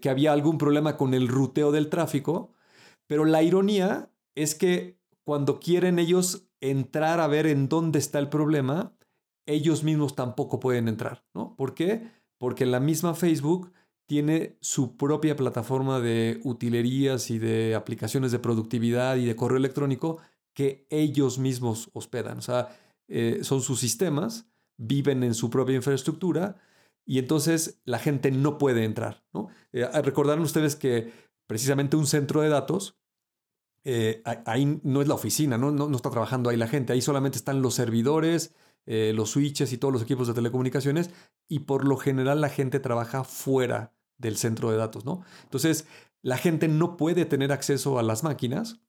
que había algún problema con el ruteo del tráfico. Pero la ironía es que cuando quieren ellos entrar a ver en dónde está el problema, ellos mismos tampoco pueden entrar, ¿no? ¿Por qué? Porque la misma Facebook tiene su propia plataforma de utilerías y de aplicaciones de productividad y de correo electrónico que ellos mismos hospedan. O sea, eh, son sus sistemas, viven en su propia infraestructura y entonces la gente no puede entrar. ¿no? Eh, recordarán ustedes que precisamente un centro de datos eh, ahí no es la oficina, ¿no? No, está trabajando ahí la gente, ahí solamente están los servidores, eh, los switches y todos los equipos de telecomunicaciones y por lo general la gente trabaja fuera del centro de datos, ¿no? Entonces, la gente no puede tener acceso a las máquinas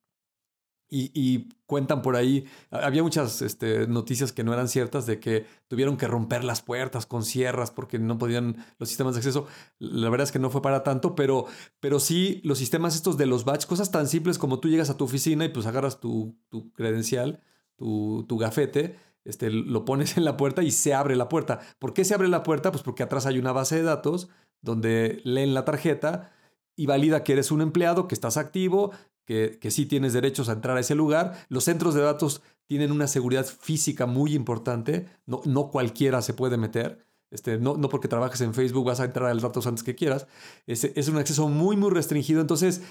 y, cuentan por ahí, había muchas este, noticias que no eran ciertas de que tuvieron que romper las puertas con sierras porque no podían los sistemas de acceso. La verdad es que no fue para tanto, pero, pero sí los sistemas estos de los batch, cosas tan simples como tú llegas a tu oficina y pues agarras tu, credencial, tu, tu gafete, este, lo pones en la puerta y se abre la puerta. ¿Por qué se abre la puerta? Pues porque atrás hay una base de datos donde leen la tarjeta y valida que eres un empleado, que estás activo, que, sí tienes derechos a entrar a ese lugar. Los centros de datos tienen una seguridad física muy importante, no, no cualquiera se puede meter. Este, no, no, porque trabajes en Facebook vas a entrar a los datos antes que quieras. Es, es, un acceso muy, muy restringido. Entonces,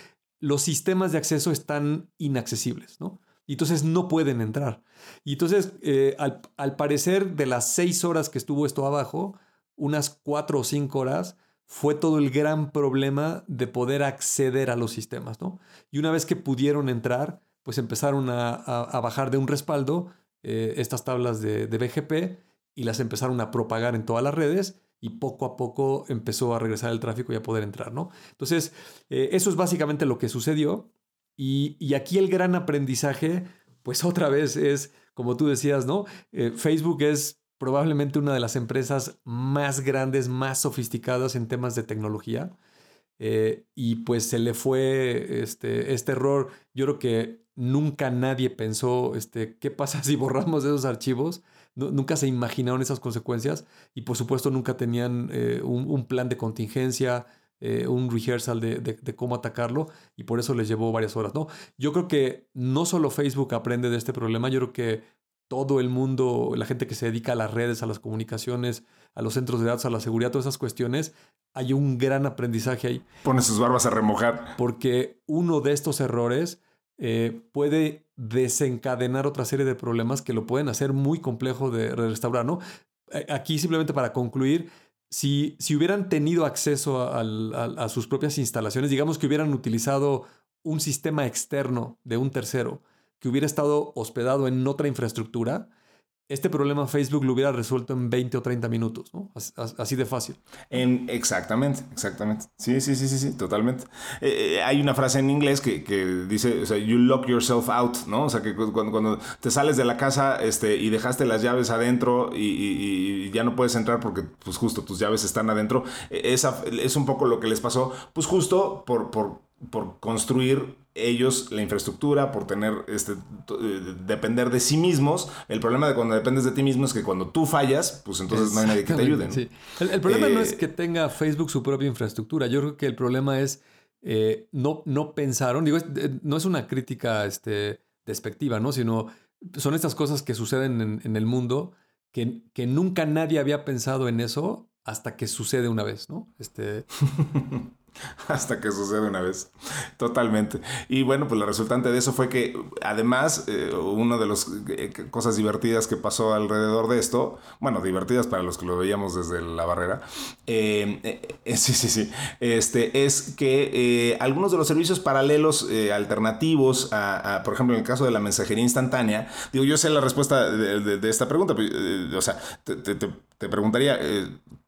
los sistemas de acceso están inaccesibles, ¿no? Y entonces no pueden entrar. Y entonces, eh, al, al, parecer, de las seis horas que estuvo esto abajo, unas cuatro o cinco horas fue todo el gran problema de poder acceder a los sistemas, ¿no? Y una vez que pudieron entrar, pues empezaron a, bajar de un respaldo eh, estas tablas de, BGP y las empezaron a propagar en todas las redes y poco a poco empezó a regresar el tráfico y a poder entrar, ¿no? Entonces, eh, eso es básicamente lo que sucedió y, y, aquí el gran aprendizaje, pues otra vez es, como tú decías, ¿no? Eh, Facebook es probablemente una de las empresas más grandes, más sofisticadas en temas de tecnología. Eh, y pues se le fue este, este error. Yo creo que nunca nadie pensó, este, ¿qué pasa [LAUGHS] si borramos esos archivos? nunca se imaginaron esas consecuencias y por supuesto nunca tenían eh, un, plan de contingencia, eh, un rehearsal de, de, cómo atacarlo y por eso les llevó varias horas. ¿no? Yo creo que no solo Facebook aprende de este problema, yo creo que todo el mundo, la gente que se dedica a las redes, a las comunicaciones, a los centros de datos, a la seguridad, todas esas cuestiones, hay un gran aprendizaje ahí. Pone sus barbas a remojar. Porque uno de estos errores eh, puede desencadenar otra serie de problemas que lo pueden hacer muy complejo de restaurar, ¿no? Aquí simplemente para concluir, si, si hubieran tenido acceso a sus propias instalaciones, digamos que hubieran utilizado un sistema externo de un tercero, que hubiera estado hospedado en otra infraestructura, este problema Facebook lo hubiera resuelto en 20 o 30 minutos, ¿no? Así de fácil. En, exactamente, exactamente. Sí, sí, sí, sí, sí, totalmente. Eh, eh, hay una frase en inglés que, que, dice, o sea, you lock yourself out, ¿no? O sea, que cuando, cuando te sales de la casa este, y dejaste las llaves adentro y, y, ya no puedes entrar porque, pues justo, tus llaves están adentro, e, esa es un poco lo que les pasó, pues justo por, por, por construir ellos la infraestructura, por tener, este, eh, depender de sí mismos. El problema de cuando dependes de ti mismo es que cuando tú fallas, pues entonces no hay nadie que te ayude. El, problema no es eh, que tenga Facebook su propia infraestructura. Yo creo que el problema es eh, no, no pensaron, digo, no es una crítica este, despectiva, ¿no? Sino son estas cosas que suceden en, el mundo que, que nunca nadie había pensado en eso hasta que sucede una vez, ¿no? Este... [LAUGHS] [LAUGHS] Hasta que sucede una vez. Totalmente. Y bueno, pues la resultante de eso fue que además, eh, una de las eh, cosas divertidas que pasó alrededor de esto, bueno, divertidas para los que lo veíamos desde la barrera, eh, [LAUGHS] sí, sí, sí, este, es que algunos de los servicios paralelos alternativos, a, por ejemplo, en el caso de la mensajería instantánea, digo, yo sé la respuesta de, esta pregunta, o sea, te, preguntaría,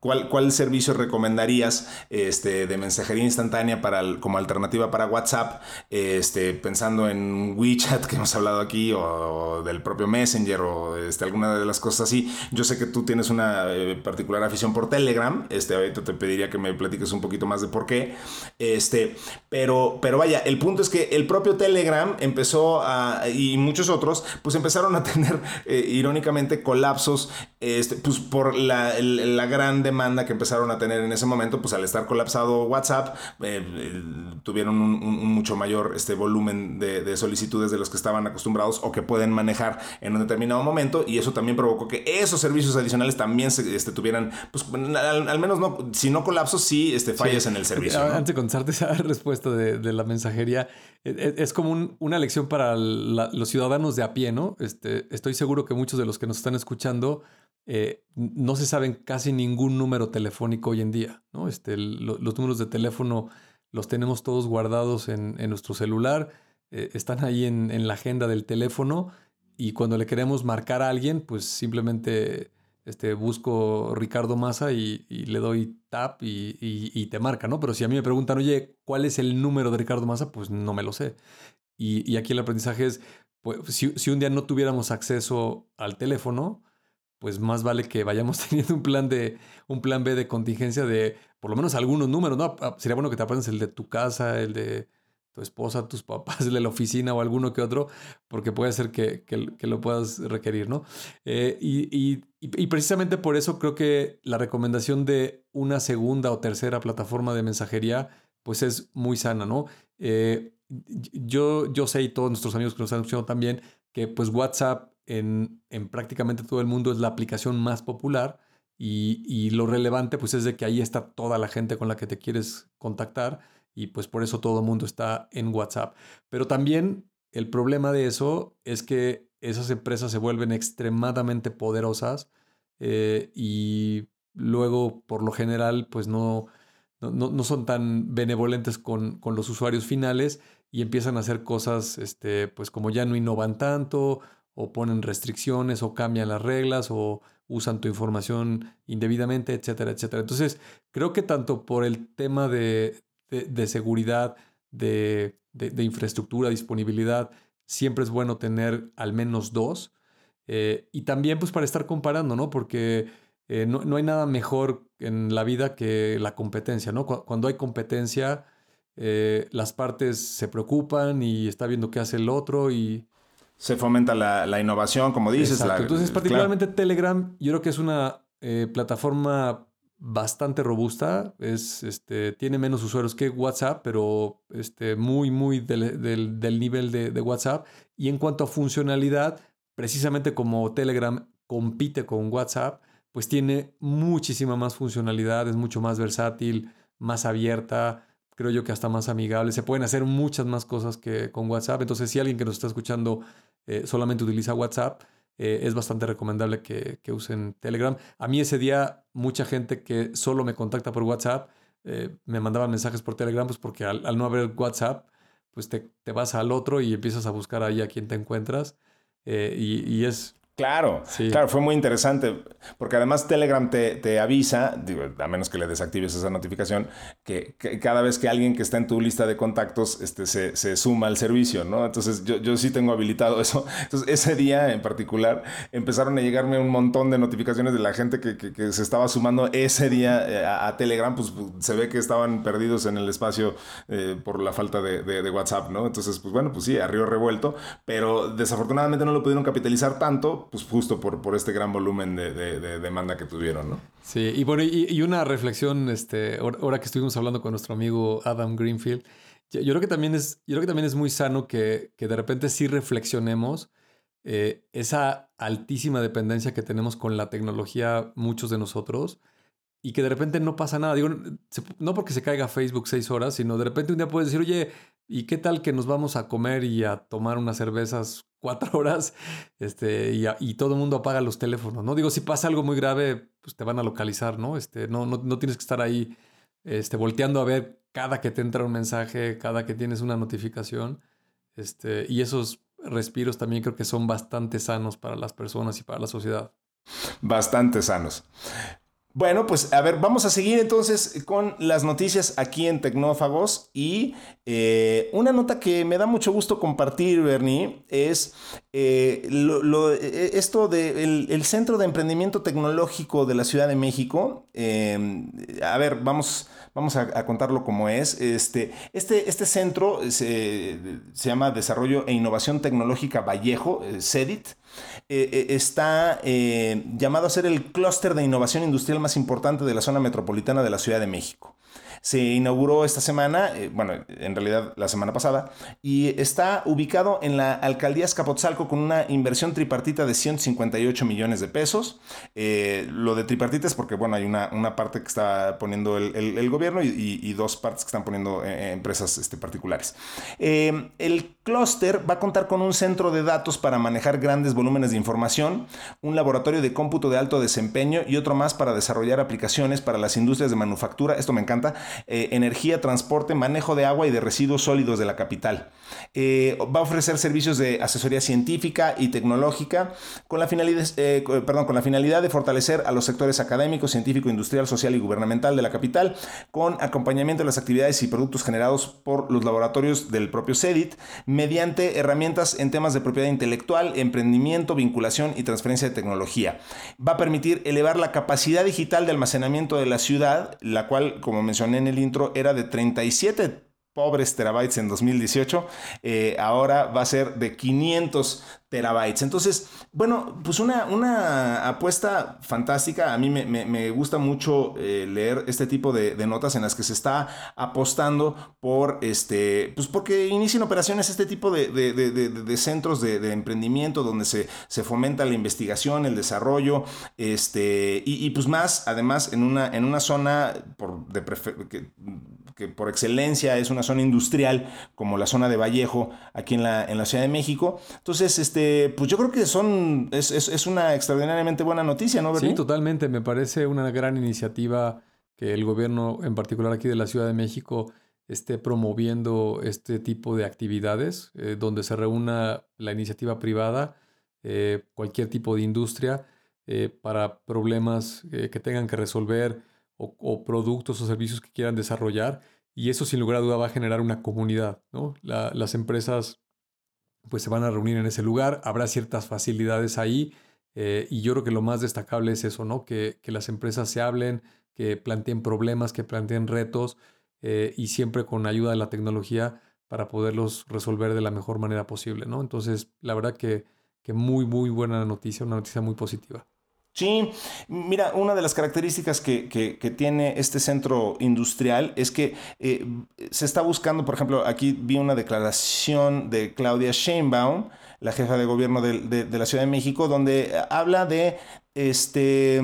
¿cuál, ¿cuál servicio recomendarías este, de mensajería? instantánea para como alternativa para WhatsApp, este, pensando en WeChat que hemos hablado aquí o, del propio Messenger o este, alguna de las cosas así. Yo sé que tú tienes una eh, particular afición por Telegram, este, ahorita te pediría que me platiques un poquito más de por qué, este, pero, pero vaya, el punto es que el propio Telegram empezó a, y muchos otros, pues empezaron a [LAUGHS] tener eh, irónicamente colapsos, este, pues por la, la gran demanda que empezaron a tener en ese momento, pues al estar colapsado WhatsApp, eh, eh, tuvieron un, mucho mayor este, volumen de, solicitudes de los que estaban acostumbrados o que pueden manejar en un determinado momento y eso también provocó que esos servicios adicionales también se, este, tuvieran, pues al, menos no, si no colapsos, sí este, fallas en el servicio. Antes de contarte esa [LAUGHS] respuesta de, la mensajería, es, como una lección para los ciudadanos de a pie, ¿no? Este, estoy seguro que muchos de los que nos están escuchando eh, no se saben casi ningún número telefónico hoy en día. ¿no? Este, los números de teléfono los tenemos todos guardados en, nuestro celular, eh, están ahí en, la agenda del teléfono y cuando le queremos marcar a alguien, pues simplemente este, busco Ricardo Massa y, le doy tap y, te marca, ¿no? Pero si a mí me preguntan, oye, ¿cuál es el número de Ricardo Massa? Pues no me lo sé. Y, aquí el aprendizaje es, pues, si, si un día no tuviéramos acceso al teléfono, pues más vale que vayamos [LAUGHS] teniendo un plan de un plan B de contingencia de por lo menos algunos números, ¿no? Ah, sería bueno que te aprendas el de tu casa, el de tu esposa, tus papás, de la oficina o alguno que otro, porque puede ser que, lo puedas requerir, ¿no? Eh, y, precisamente por eso creo que la recomendación de una segunda o tercera plataforma de mensajería, pues es muy sana, ¿no? Eh, yo, yo sé y todos nuestros amigos que nos han escuchado también que pues WhatsApp en, prácticamente todo el mundo es la aplicación más popular y, lo relevante pues es de que ahí está toda la gente con la que te quieres contactar y pues por eso todo el mundo está en WhatsApp. Pero también el problema de eso es que esas empresas se vuelven extremadamente poderosas eh, y luego por lo general pues no, no, son tan benevolentes con, con, los usuarios finales y empiezan a hacer cosas este, pues como ya no innovan tanto o ponen restricciones o cambian las reglas o usan tu información indebidamente, etcétera, etcétera. Entonces, creo que tanto por el tema de, seguridad, de, infraestructura, disponibilidad, siempre es bueno tener al menos dos. Eh, y también pues para estar comparando, ¿no? Porque eh, no, hay nada mejor en la vida que la competencia, ¿no? Cuando hay competencia, eh, las partes se preocupan y está viendo qué hace el otro y se fomenta la, innovación, como dices. Entonces, particularmente Telegram, yo creo que es una plataforma bastante robusta. Es, este, tiene menos usuarios que WhatsApp, pero este, muy, muy del, nivel de, de, WhatsApp. Y en cuanto a funcionalidad, precisamente como Telegram compite con WhatsApp, pues tiene muchísima más funcionalidad, es mucho más versátil, más abierta creo yo que hasta más amigable. Se pueden hacer muchas más cosas que con WhatsApp. Entonces, si alguien que nos está escuchando eh, solamente utiliza WhatsApp, eh, es bastante recomendable que, usen Telegram. A mí ese día, mucha gente que solo me contacta por WhatsApp, eh, me mandaba mensajes por Telegram, pues porque al, no haber WhatsApp, pues te, vas al otro y empiezas a buscar ahí a quien te encuentras. y, es Claro, claro, fue muy interesante, porque además Telegram te, avisa, a menos que le desactives esa notificación, que, cada vez que alguien que está en tu lista de contactos este, se, suma al servicio, ¿no? Entonces yo, yo, sí tengo habilitado eso. [LAUGHS] Entonces ese día en particular empezaron a llegarme un montón de notificaciones de la gente que, se estaba sumando ese día eh, a, Telegram, pues se ve que estaban perdidos en el espacio eh, por la falta de, de, WhatsApp, ¿no? Entonces, pues bueno, pues sí, arriba revuelto, pero desafortunadamente no lo pudieron capitalizar tanto pues justo por, por este gran volumen de, demanda que tuvieron, ¿no? Sí, y bueno, y, una reflexión, este, ahora que estuvimos hablando con nuestro amigo Adam Greenfield, yo, creo que también es, yo creo que también es muy sano que, que de repente sí reflexionemos eh, esa altísima dependencia que tenemos con la tecnología, muchos de nosotros, y que de repente no pasa nada. Digo, no porque se caiga Facebook seis horas, sino de repente un día puedes decir, oye, ¿y qué tal que nos vamos a comer y a tomar unas cervezas cuatro [LAUGHS] horas este, y, todo el mundo apaga los teléfonos? No digo, si pasa algo muy grave, pues te van a localizar, ¿no? Este, no, no, no tienes que estar ahí este, volteando a ver cada que te entra un mensaje, cada que tienes una notificación. Este, y esos respiros también creo que son bastante sanos para las personas y para la sociedad. Bastante sanos. Bueno, pues a ver, vamos a seguir entonces con las noticias aquí en Tecnófagos y eh, una nota que me da mucho gusto compartir, Bernie, es eh, eh, esto del el Centro de Emprendimiento Tecnológico de la Ciudad de México. a ver, vamos, vamos a, contarlo como es. Este, este, este centro se, llama Desarrollo e Innovación Tecnológica Vallejo, CEDIT. Eh, eh, está eh, llamado a ser el clúster de innovación industrial más importante de la zona metropolitana de la Ciudad de México. Se inauguró esta semana, eh, bueno, en realidad la semana pasada, y está ubicado en la alcaldía Escapotzalco con una inversión tripartita de 158 millones de pesos. Eh, lo de tripartita es porque, bueno, hay una, una parte que está poniendo el, gobierno y, dos partes que están poniendo eh, empresas este, particulares. el clúster va a contar con un centro de datos para manejar grandes volúmenes de información, un laboratorio de cómputo de alto desempeño y otro más para desarrollar aplicaciones para las industrias de manufactura. Esto me encanta eh, energía, transporte, manejo de agua y de residuos sólidos de la capital. Eh, va a ofrecer servicios de asesoría científica y tecnológica con la, finalidad, eh, perdón, con la finalidad de fortalecer a los sectores académico, científico, industrial, social y gubernamental de la capital, con acompañamiento de las actividades y productos generados por los laboratorios del propio CEDIT, mediante herramientas en temas de propiedad intelectual, emprendimiento, vinculación y transferencia de tecnología. Va a permitir elevar la capacidad digital de almacenamiento de la ciudad, la cual, como mencioné en el intro, era de 37 pobres terabytes en 2018, eh, ahora va a ser de 500 terabytes. Entonces, bueno, pues una, una apuesta fantástica. A mí me, gusta mucho eh, leer este tipo de, notas en las que se está apostando por, este, pues porque inician operaciones este tipo de, centros de, emprendimiento donde se, se, fomenta la investigación, el desarrollo, este, y, pues más, además, en una, en una zona por, de que, que por excelencia es una zona industrial como la zona de Vallejo aquí en la, en la Ciudad de México. Entonces, este, pues yo creo que son, es, es, una extraordinariamente buena noticia, ¿no? Sí, totalmente. Me parece una gran iniciativa que el gobierno, en particular aquí de la Ciudad de México, esté promoviendo este tipo de actividades, eh, donde se reúna la iniciativa privada, eh, cualquier tipo de industria, eh, para problemas que tengan que resolver o, productos o servicios que quieran desarrollar. Y eso sin lugar a duda va a generar una comunidad. ¿no? las empresas pues se van a reunir en ese lugar, habrá ciertas facilidades ahí. Eh, y yo creo que lo más destacable es eso, ¿no? Que, que las empresas se hablen, que planteen problemas, que planteen retos eh, y siempre con ayuda de la tecnología para poderlos resolver de la mejor manera posible, ¿no? Entonces, la verdad que, que muy, muy buena noticia, una noticia muy positiva. Sí, mira, una de las características que, tiene este centro industrial es que eh, se está buscando, por ejemplo, aquí vi una declaración de Claudia Sheinbaum, la jefa de gobierno de, la Ciudad de México, donde habla de, este,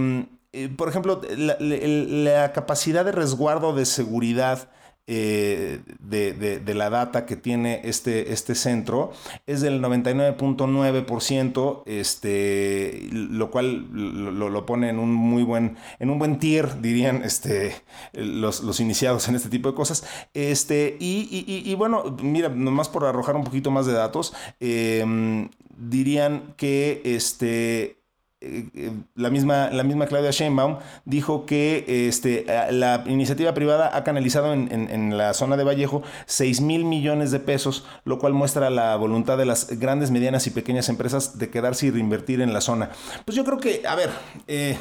eh, por ejemplo, la capacidad de resguardo de seguridad eh, de, la data que tiene este, este centro es del 99.9%, este, lo cual lo, pone en un muy buen, en un buen tier, dirían este, los, iniciados en este tipo de cosas. Este, y, bueno, mira, nomás por arrojar un poquito más de datos, em, dirían que este, eh, la misma, la misma Claudia Sheinbaum dijo que este, la iniciativa privada ha canalizado en, en, la zona de Vallejo 6 mil millones de pesos, lo cual muestra la voluntad de las grandes, medianas y pequeñas empresas de quedarse y reinvertir en la zona. Pues yo creo que, a ver, eh,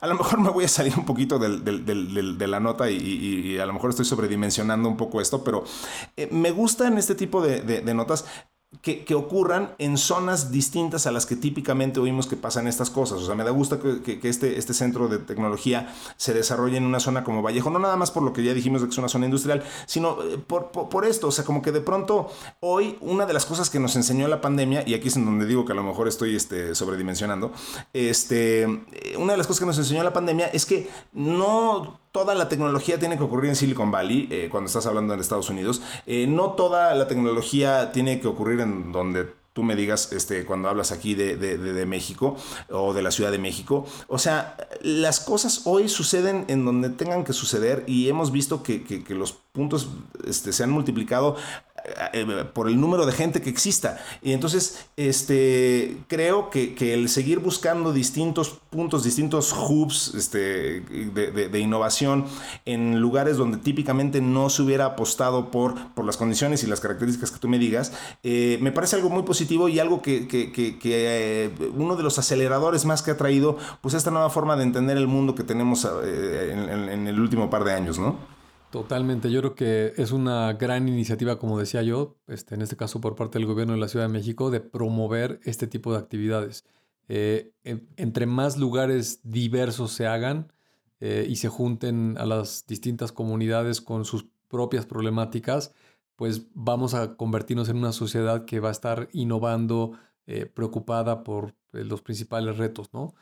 a lo mejor me voy a salir un poquito de la nota y, a lo mejor estoy sobredimensionando un poco esto, pero eh, me gustan este tipo de, notas que, ocurran en zonas distintas a las que típicamente oímos que pasan estas cosas. O sea, me da gusto que, este, este centro de tecnología se desarrolle en una zona como Vallejo, no nada más por lo que ya dijimos de que es una zona industrial, sino eh, por, esto. O sea, como que de pronto hoy una de las cosas que nos enseñó la pandemia, y aquí es en donde digo que a lo mejor estoy este, sobredimensionando, este, eh, una de las cosas que nos enseñó la pandemia es que no toda la tecnología tiene que ocurrir en Silicon Valley, eh, cuando estás hablando en Estados Unidos. Eh, no toda la tecnología tiene que ocurrir en donde tú me digas este, cuando hablas aquí de, México o de la Ciudad de México. O sea, las cosas hoy suceden en donde tengan que suceder y hemos visto que, los puntos este, se han multiplicado por el número de gente que exista. Y entonces, este, creo que, el seguir buscando distintos puntos, distintos hubs este, de, innovación en lugares donde típicamente no se hubiera apostado por, por las condiciones y las características que tú me digas, eh, me parece algo muy positivo y algo que, eh, uno de los aceleradores más que ha traído, pues esta nueva forma de entender el mundo que tenemos en, en el último par de años, ¿no? Totalmente, yo creo que es una gran iniciativa, como decía yo, este, en este caso por parte del gobierno de la Ciudad de México, de promover este tipo de actividades. Eh, entre más lugares diversos se hagan eh, y se junten a las distintas comunidades con sus propias problemáticas, pues vamos a convertirnos en una sociedad que va a estar innovando, eh, preocupada por los principales retos, ¿no?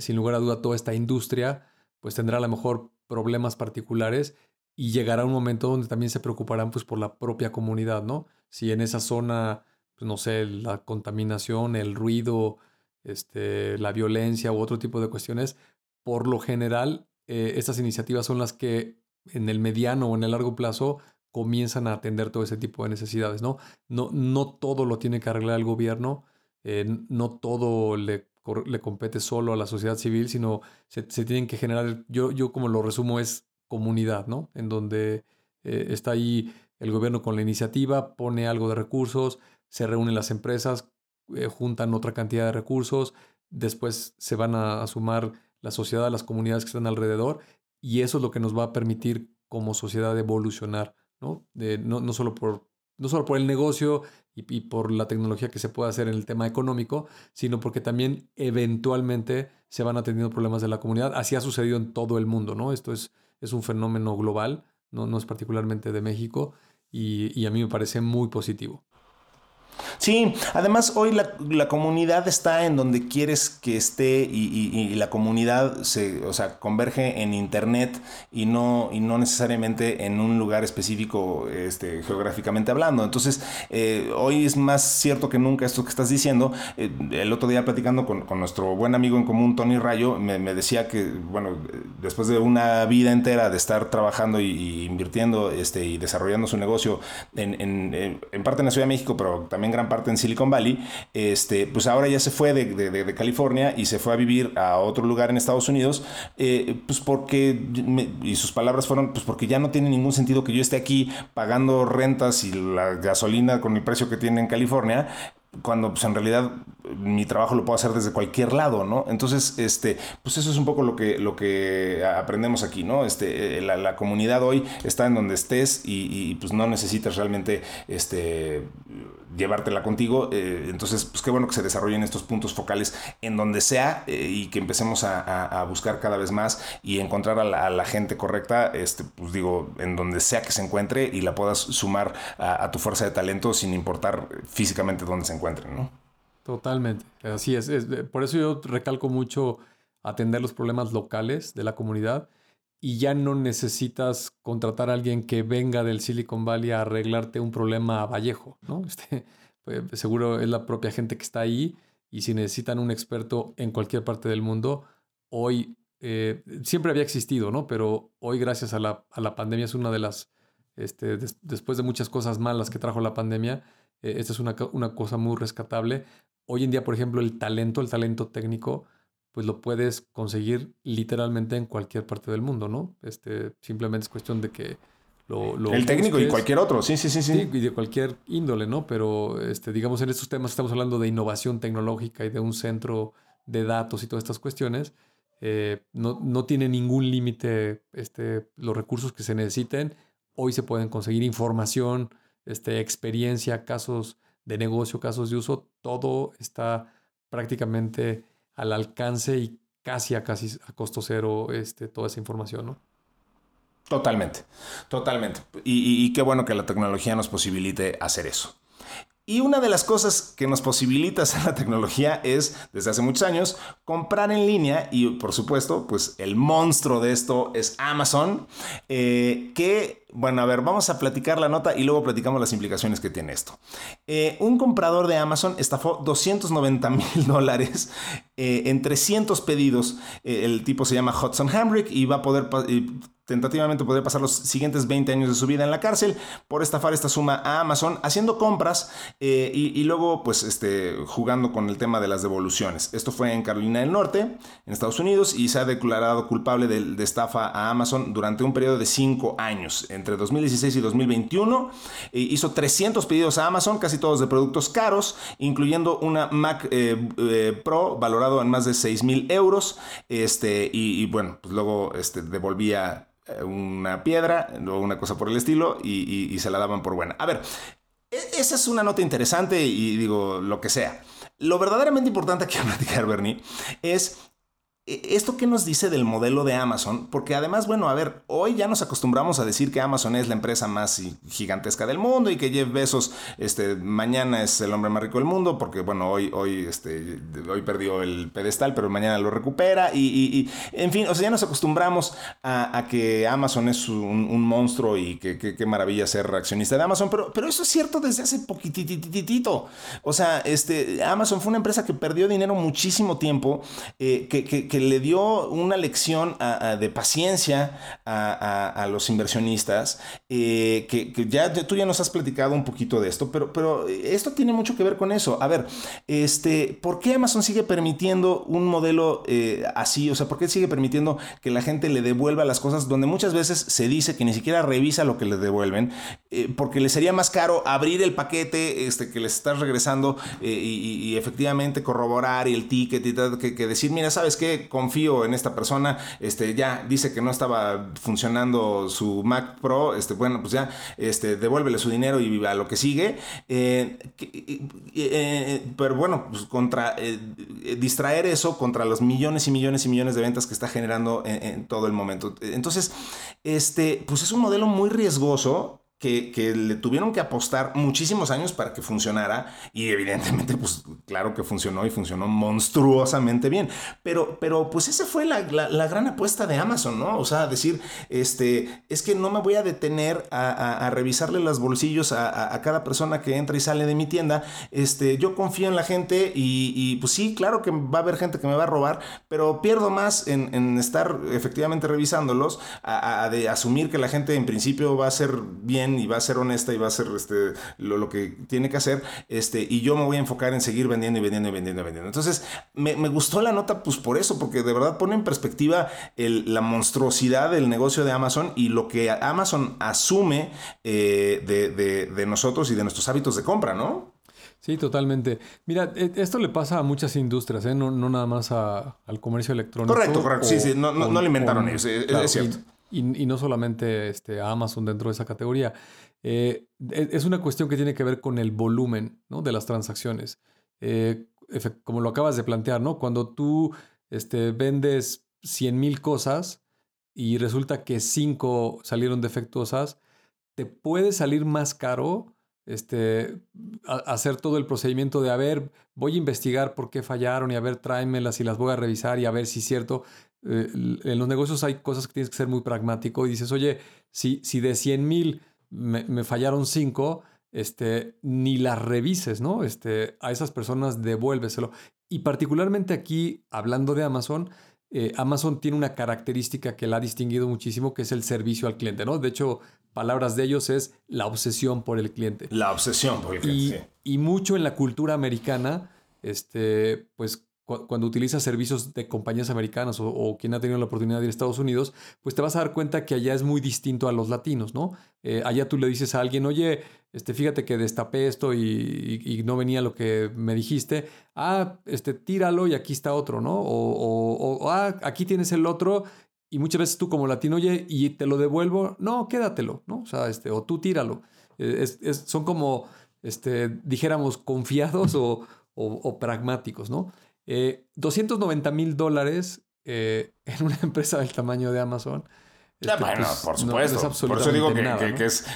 sin lugar a duda, toda esta industria pues tendrá a lo mejor problemas particulares y llegará un momento donde también se preocuparán pues por la propia comunidad, ¿no? Si en esa zona, pues, no sé, la contaminación, el ruido, este, la violencia u otro tipo de cuestiones, por lo general, eh, estas iniciativas son las que en el mediano o en el largo plazo comienzan a atender todo ese tipo de necesidades, ¿no? No, no todo lo tiene que arreglar el gobierno, eh, no todo le, le, compete solo a la sociedad civil, sino se, se tienen que generar, yo, yo como lo resumo es comunidad, ¿no? En donde eh, está ahí el gobierno con la iniciativa, pone algo de recursos, se reúnen las empresas, eh, juntan otra cantidad de recursos, después se van a, sumar la sociedad, las comunidades que están alrededor, y eso es lo que nos va a permitir como sociedad evolucionar, ¿no? No, no, solo por, no solo por el negocio y, y, por la tecnología que se puede hacer en el tema económico, sino porque también eventualmente se van atendiendo problemas de la comunidad. Así ha sucedido en todo el mundo, ¿no? Esto es es un fenómeno global, no, no es particularmente de México y, y a mí me parece muy positivo. Sí, además hoy la, comunidad está en donde quieres que esté y, la comunidad se, o sea, converge en internet y no, y no necesariamente en un lugar específico este, geográficamente hablando. Entonces, eh, hoy es más cierto que nunca esto que estás diciendo. Eh, el otro día platicando con, nuestro buen amigo en común, Tony Rayo, me, decía que, bueno, después de una vida entera de estar trabajando y, invirtiendo este, y desarrollando su negocio en, en, en parte en la Ciudad de México, pero también gran parte en Silicon Valley, este, pues ahora ya se fue de, California y se fue a vivir a otro lugar en Estados Unidos, eh, pues porque, y sus palabras fueron, pues porque ya no tiene ningún sentido que yo esté aquí pagando rentas y la gasolina con el precio que tiene en California, cuando pues en realidad mi trabajo lo puedo hacer desde cualquier lado, ¿no? Entonces, este, pues eso es un poco lo que, lo que aprendemos aquí, ¿no? Este, eh, la, comunidad hoy está en donde estés y, y, pues no necesitas realmente, este, llevártela contigo. Eh, entonces, pues qué bueno que se desarrollen estos puntos focales en donde sea eh, y que empecemos a, buscar cada vez más y encontrar a la, gente correcta, este, pues digo, en donde sea que se encuentre y la puedas sumar a, tu fuerza de talento sin importar físicamente dónde se encuentren, ¿no? Totalmente, así es. Por eso yo recalco mucho atender los problemas locales de la comunidad y ya no necesitas contratar a alguien que venga del Silicon Valley a arreglarte un problema a Vallejo, ¿no? [LAUGHS] Este, pues, seguro es la propia gente que está ahí y si necesitan un experto en cualquier parte del mundo, hoy eh, siempre había existido, ¿no? Pero hoy gracias a la, a la pandemia es una de las, este, después de muchas cosas malas que trajo la pandemia, eh, esta es una, una cosa muy rescatable hoy en día, por ejemplo, el talento, el talento técnico, pues lo puedes conseguir literalmente en cualquier parte del mundo, ¿no? Este, simplemente es cuestión de que lo, lo el técnico y cualquier otro, sí, sí, sí, sí. y de cualquier índole, ¿no? Pero, este, digamos, en estos temas estamos hablando de innovación tecnológica y de un centro de datos y todas estas cuestiones. Eh, no, no, tiene ningún límite este, los recursos que se necesiten. Hoy se pueden conseguir información, este, experiencia, casos de negocio, casos de uso, todo está prácticamente al alcance y casi a casi a costo cero este, toda esa información, ¿no? Totalmente, totalmente. Y, qué bueno que la tecnología nos posibilite hacer eso. Y una de las cosas que nos posibilita [LAUGHS] hacer la tecnología es, desde hace muchos años, comprar en línea y por supuesto, pues el monstruo de esto es Amazon, eh, que, bueno, a ver, vamos a platicar la nota y luego platicamos las implicaciones que tiene esto. Eh, un comprador de Amazon estafó 290 mil [LAUGHS] dólares eh, en 300 pedidos. el tipo se llama Hudson Hamrick y va a poder tentativamente podría pasar los siguientes 20 años de su vida en la cárcel por estafar esta suma a Amazon, haciendo compras eh, y, luego pues este, jugando con el tema de las devoluciones. Esto fue en Carolina del Norte, en Estados Unidos, y se ha declarado culpable de, estafa a Amazon durante un periodo de 5 años. Entre 2016 y 2021 eh, hizo 300 pedidos a Amazon, casi todos de productos caros, incluyendo una Mac eh, Pro valorado en más de 6 mil euros. Este, y, bueno, pues luego este, devolvía eh, una piedra o una cosa por el estilo y, se la daban por buena. A ver, e, esa es una nota interesante y digo lo que sea. Lo verdaderamente importante que platicar, Bernie, es ¿Esto qué nos dice del modelo de Amazon? Porque además, bueno, a ver, hoy ya nos acostumbramos a decir que Amazon es la empresa más gigantesca del mundo y que Jeff Bezos este, mañana es el hombre más rico del mundo, porque bueno, hoy, hoy, este, hoy perdió el pedestal, pero mañana lo recupera. Y, en fin, o sea, ya nos acostumbramos a, que Amazon es un, monstruo y que qué maravilla ser reaccionista de Amazon, pero, pero eso es cierto desde hace poquitititito. O sea, este, Amazon fue una empresa que perdió dinero muchísimo tiempo, eh, que que le dio una lección de paciencia a, los inversionistas, eh, que, ya, tú ya nos has platicado un poquito de esto, pero, pero esto tiene mucho que ver con eso. A ver, este, ¿por qué Amazon sigue permitiendo un modelo eh, así? O sea, ¿por qué sigue permitiendo que la gente le devuelva las cosas donde muchas veces se dice que ni siquiera revisa lo que le devuelven? Eh, porque le sería más caro abrir el paquete este, que les estás regresando y, efectivamente corroborar y el ticket y tal, que, que decir, mira, ¿sabes qué? Confío en esta persona, este, ya dice que no estaba funcionando su Mac Pro, este, bueno, pues ya, este, devuélvele su dinero y a lo que sigue. Eh, eh, pero bueno, pues contra, eh, distraer eso contra los millones y millones y millones de ventas que está generando en, en todo el momento. Entonces, este, pues es un modelo muy riesgoso que, le tuvieron que apostar muchísimos años para que funcionara y evidentemente pues claro que funcionó y funcionó monstruosamente bien. Pero, pero pues esa fue la, gran apuesta de Amazon, ¿no? O sea, decir, este, es que no me voy a detener a, revisarle los bolsillos a, cada persona que entra y sale de mi tienda. Este, yo confío en la gente y, pues sí, claro que va a haber gente que me va a robar, pero pierdo más en, en estar efectivamente revisándolos, a, de asumir que la gente en principio va a ser bien y va a ser honesta y va a hacer este, lo, que tiene que hacer, este, y yo me voy a enfocar en seguir vendiendo y vendiendo y vendiendo y vendiendo. Entonces, me, gustó la nota pues por eso, porque de verdad pone en perspectiva la monstruosidad del negocio de Amazon y lo que Amazon asume eh, de, nosotros y de nuestros hábitos de compra, ¿no? Sí, totalmente. Mira, e, esto le pasa a muchas industrias, ¿eh? no, nada más al comercio electrónico. Correcto, correcto. sí, sí, no, no, lo inventaron ellos, es, cierto y, no solamente este, Amazon dentro de esa categoría. Eh, e, es una cuestión que tiene que ver con el volumen ¿no? de las transacciones. Eh, como lo acabas de plantear, ¿no? Cuando tú este, vendes 100 mil cosas y resulta que 5 salieron defectuosas, te puede salir más caro este, hacer todo el procedimiento de, a ver, voy a investigar por qué fallaron y a ver, tráemelas y las voy a revisar y a ver si es cierto. Eh, en los negocios hay cosas que tienes que ser muy pragmático y dices, oye, si, si de 100 mil me, fallaron 5, este, ni las revises, ¿no? Este, a esas personas devuélveselo. Y particularmente aquí, hablando de Amazon, eh, Amazon tiene una característica que la ha distinguido muchísimo, que es el servicio al cliente, ¿no? De hecho, palabras de ellos es la obsesión por el cliente. La obsesión por el cliente. Y, y mucho en la cultura americana este, pues cuando utilizas servicios de compañías americanas o, quien ha tenido la oportunidad de ir a Estados Unidos, pues te vas a dar cuenta que allá es muy distinto a los latinos, ¿no? Eh, allá tú le dices a alguien, oye, este, fíjate que destapé esto y, no venía lo que me dijiste, ah, este, tíralo y aquí está otro, ¿no? O, ah, aquí tienes el otro y muchas veces tú como latino, oye, y te lo devuelvo, no, quédatelo, ¿no? O sea, este, o tú tíralo. Eh, son como, este, dijéramos, confiados [LAUGHS] o pragmáticos, ¿no? 290 eh, mil dólares eh, [LAUGHS] en una empresa del tamaño de Amazon. Este, bueno, pues, por supuesto. por eso digo que, es,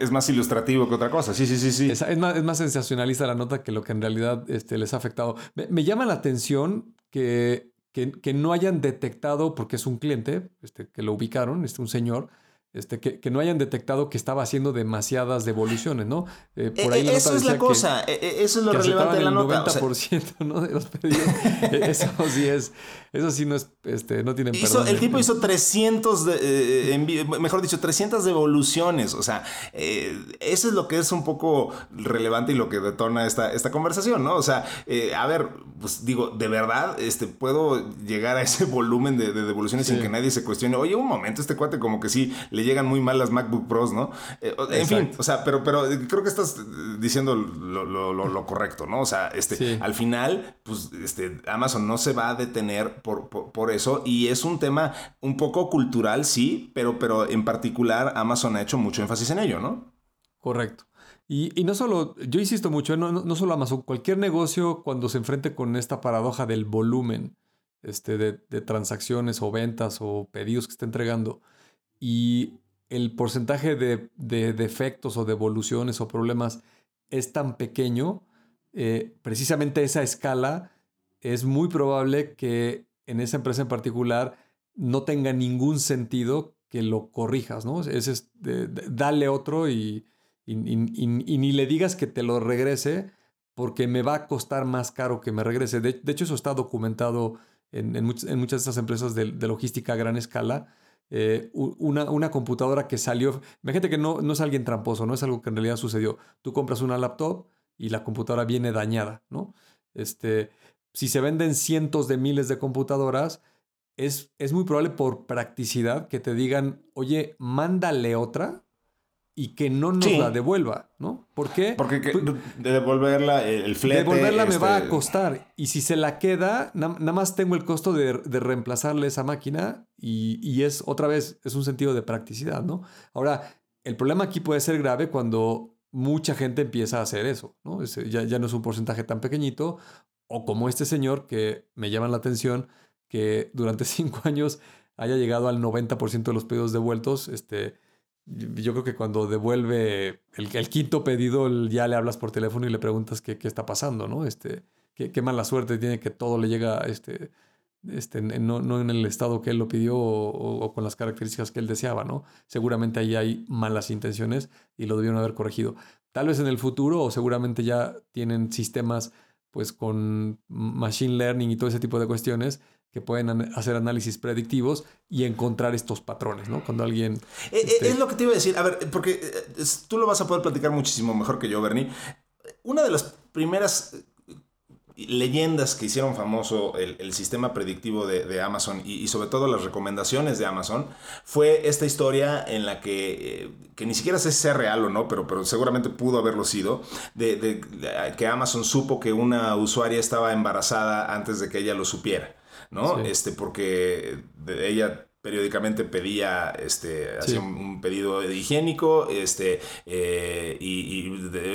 es, más ilustrativo que otra cosa. Sí, sí, sí, sí. Es, más, sensacionalista la nota que lo que en realidad este, les ha afectado. Me, llama la atención que, que, no hayan detectado, porque es un cliente, este, que lo ubicaron, este, un señor, este, que, no hayan detectado que estaba haciendo demasiadas devoluciones, ¿no? Eh, por ahí eso es la cosa, e, e, eso es lo relevante de la nota. El 90% ¿no? de los pedidos. [LAUGHS] E, eso sí es, eso sí no es, este, no tienen perdón. El tipo hizo 300, de, eh, mejor dicho, 300 devoluciones, o sea, eh, eso es lo que es un poco relevante y lo que detona esta, esta conversación, ¿no? O sea, a ver, pues digo, de verdad, este, puedo llegar a ese [LAUGHS] volumen de, devoluciones sin que nadie se cuestione, oye, un momento, este cuate como que sí le llegan muy mal las MacBook Pros, ¿no? Eh, en fin, o sea, pero, pero creo que estás diciendo lo, correcto, ¿no? O sea, este, al final, pues este, Amazon no se va a detener por, por, eso y es un tema un poco cultural, sí, pero, pero en particular Amazon ha hecho mucho énfasis en ello, ¿no? Correcto. Y, no solo, yo insisto mucho, ¿eh? no, no, solo Amazon, cualquier negocio cuando se enfrente con esta paradoja del volumen este, de, de transacciones o ventas o pedidos que está entregando, y el porcentaje de, defectos o devoluciones o problemas es tan pequeño, eh, precisamente esa escala es muy probable que en esa empresa en particular no tenga ningún sentido que lo corrijas, ¿no? Es, dale otro y, ni le digas que te lo regrese porque me va a costar más caro que me regrese. De, hecho, eso está documentado en, muchas de estas empresas de, logística a gran escala eh, una, una, computadora que salió. Imagínate que no, no es alguien tramposo, no es algo que en realidad sucedió. Tú compras una laptop y la computadora viene dañada, ¿no? Este, si se venden cientos de miles de computadoras, es, es muy probable por practicidad que te digan, oye, mándale otra y que no nos la devuelva, ¿no? ¿Por qué? Porque de devolverla, el flete... Devolverla me va a este, costar. Y si se la queda, nada más tengo el costo de, reemplazarle esa máquina y, es, otra vez, es un sentido de practicidad, ¿no? Ahora, el problema aquí puede ser grave cuando mucha gente empieza a hacer eso, ¿no? ya, ya no es un porcentaje tan pequeñito. O como este señor que me llama la atención, que durante [LAUGHS] cinco años haya llegado al 90% de los pedidos devueltos, este yo creo que cuando devuelve el, quinto pedido, ya le hablas por teléfono y le preguntas qué, qué está pasando, ¿no? Este, qué, qué, mala suerte tiene que todo le llega este, este, no, no en el estado que él lo pidió o, con las características que él deseaba, ¿no? Seguramente ahí hay malas intenciones y lo debieron haber corregido. Tal vez en el futuro o seguramente ya tienen sistemas pues con machine learning y todo ese tipo de cuestiones que pueden hacer análisis predictivos y encontrar estos patrones, ¿no? Cuando alguien... Eh, eh, este es lo que te iba a decir, a ver, porque eh, tú lo vas a poder platicar muchísimo mejor que yo, Bernie. Una de las primeras leyendas que hicieron famoso el, sistema predictivo de, Amazon y, sobre todo las recomendaciones de Amazon fue esta historia en la que, que ni siquiera sé si sea real o no, pero, pero seguramente pudo haberlo sido, de, que Amazon supo que una usuaria estaba embarazada antes de que ella lo supiera. ¿No? Este, porque ella periódicamente pedía, este, hacía un pedido de higiénico, este, eh, y,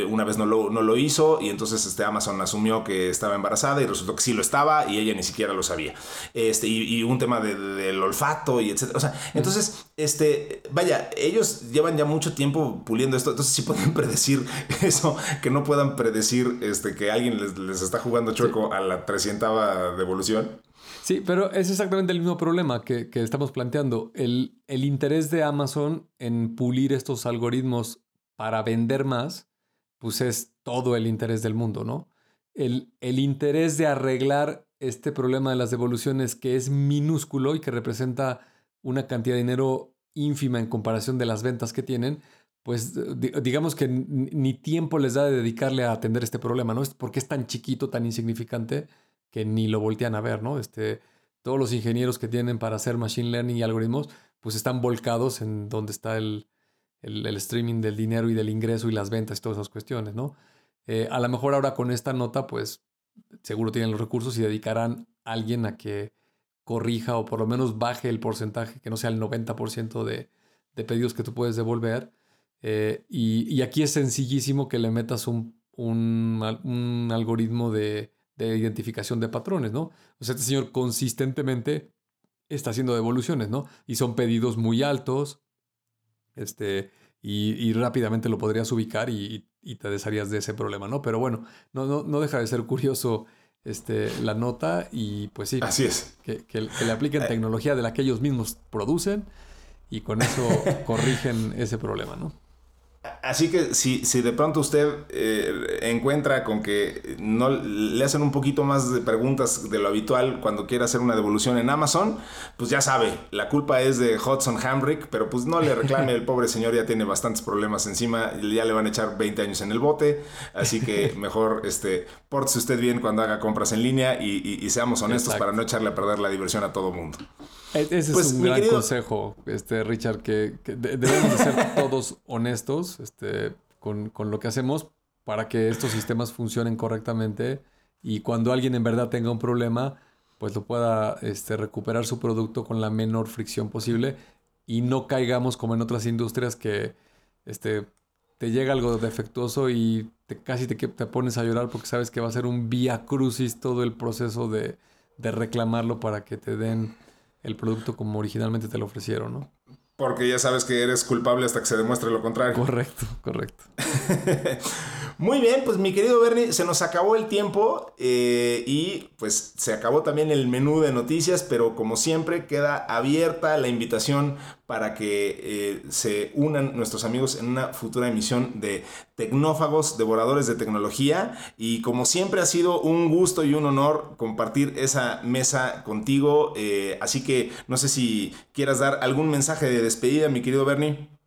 una vez no lo, no lo, hizo, y entonces este, Amazon asumió que estaba embarazada y resultó que sí lo estaba y ella ni siquiera lo sabía. Este, y, un tema del olfato y etcétera. O sea, entonces, este, vaya, ellos llevan ya mucho tiempo puliendo esto, entonces sí pueden [LAUGHS] predecir eso, que no puedan predecir este, que alguien les, les está jugando chueco a la 300 devolución. Sí, pero es exactamente el mismo problema que, estamos planteando. El, el, interés de Amazon en pulir estos algoritmos para vender más, pues es todo el interés del mundo, ¿no? El, el interés de arreglar este problema de las devoluciones que es minúsculo y que representa una cantidad de dinero ínfima en comparación de las ventas que tienen, pues digamos que ni tiempo les da de dedicarle a atender este problema, ¿no? Porque es tan chiquito, tan insignificante que ni lo voltean a ver, ¿no? Este, todos los ingenieros que tienen para hacer machine learning y algoritmos, pues están volcados en donde está el, el, streaming del dinero y del ingreso y las ventas y todas esas cuestiones, ¿no? Eh, a lo mejor ahora con esta nota, pues seguro tienen los recursos y dedicarán a alguien a que corrija o por lo menos baje el porcentaje, que no sea el 90% de, de pedidos que tú puedes devolver. Eh, y, aquí es sencillísimo que le metas un, un, algoritmo de, de, identificación de patrones, ¿no? O sea, este señor consistentemente está haciendo devoluciones, ¿no? Y son pedidos muy altos, este, y, rápidamente lo podrías ubicar y, te desharías de ese problema, ¿no? Pero bueno, no, no, no deja de ser curioso este, la nota y pues sí. Así es. Que, que, le apliquen eh. tecnología de la que ellos mismos producen y con eso [LAUGHS] corrigen ese problema, ¿no? Así que si, si de pronto usted eh, encuentra con que no le hacen un poquito más de preguntas de lo habitual cuando quiere hacer una devolución en Amazon, pues ya sabe, la culpa es de Hudson Hambrick, pero pues no le reclame, el pobre señor ya tiene bastantes problemas encima, ya le van a echar 20 años en el bote, así que mejor este, pórtese usted bien cuando haga compras en línea y, seamos honestos para no echarle a perder la diversión a todo mundo. E-, ese es pues, un gran consejo, este, Richard, que, debemos ser [LAUGHS] todos honestos este, con, lo que hacemos para que estos sistemas funcionen correctamente y cuando alguien en verdad tenga un problema, pues lo pueda este, recuperar su producto con la menor fricción posible y no caigamos como en otras industrias que este, te llega algo defectuoso y te, casi te, te pones a llorar porque sabes que va a ser un vía crucis todo el proceso de, de reclamarlo para que te den el producto como originalmente te lo ofrecieron, ¿no? Porque ya sabes que eres culpable hasta que se demuestre lo contrario. Correcto, correcto. [LAUGHS] Muy bien, pues mi querido Bernie, se nos acabó el tiempo eh, y pues se acabó también el menú de noticias, pero como siempre queda abierta la invitación para que eh, se unan nuestros amigos en una futura emisión de Tecnófagos, Devoradores de Tecnología. Y como siempre ha sido un gusto y un honor compartir esa mesa contigo. Eh, así que no sé si quieras dar algún mensaje de despedida, mi querido Bernie.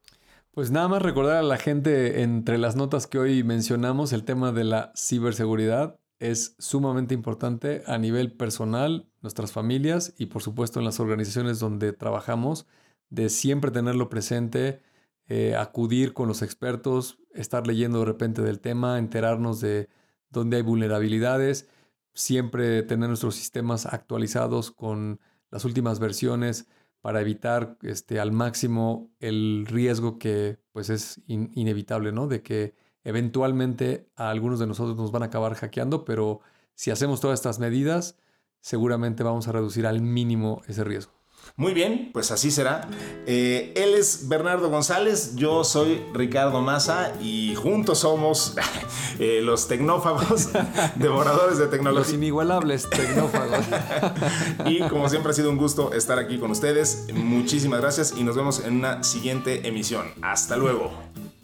Pues nada más recordar a la gente entre las notas que hoy mencionamos, el tema de la ciberseguridad es sumamente importante a nivel personal, nuestras familias y por supuesto en las organizaciones donde trabajamos, de siempre tenerlo presente, eh, acudir con los expertos, estar leyendo de repente del tema, enterarnos de dónde hay vulnerabilidades, siempre tener nuestros sistemas actualizados con las últimas versiones para evitar este, al máximo el riesgo que pues es inevitable, ¿no? De que eventualmente a algunos de nosotros nos van a acabar hackeando, pero si hacemos todas estas medidas, seguramente vamos a reducir al mínimo ese riesgo. Muy bien, pues así será. Eh, él es Bernardo González, yo soy Ricardo Maza y juntos somos [LAUGHS] eh, los tecnófagos, [LAUGHS] devoradores de tecnología. Los inigualables tecnófagos. [LAUGHS] y como siempre ha sido un gusto estar aquí con ustedes. Muchísimas gracias y nos vemos en una siguiente emisión. Hasta luego.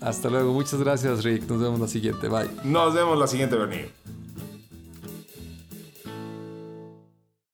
Hasta luego, muchas gracias Rick. Nos vemos la siguiente. Bye. Nos vemos la siguiente, Bernie.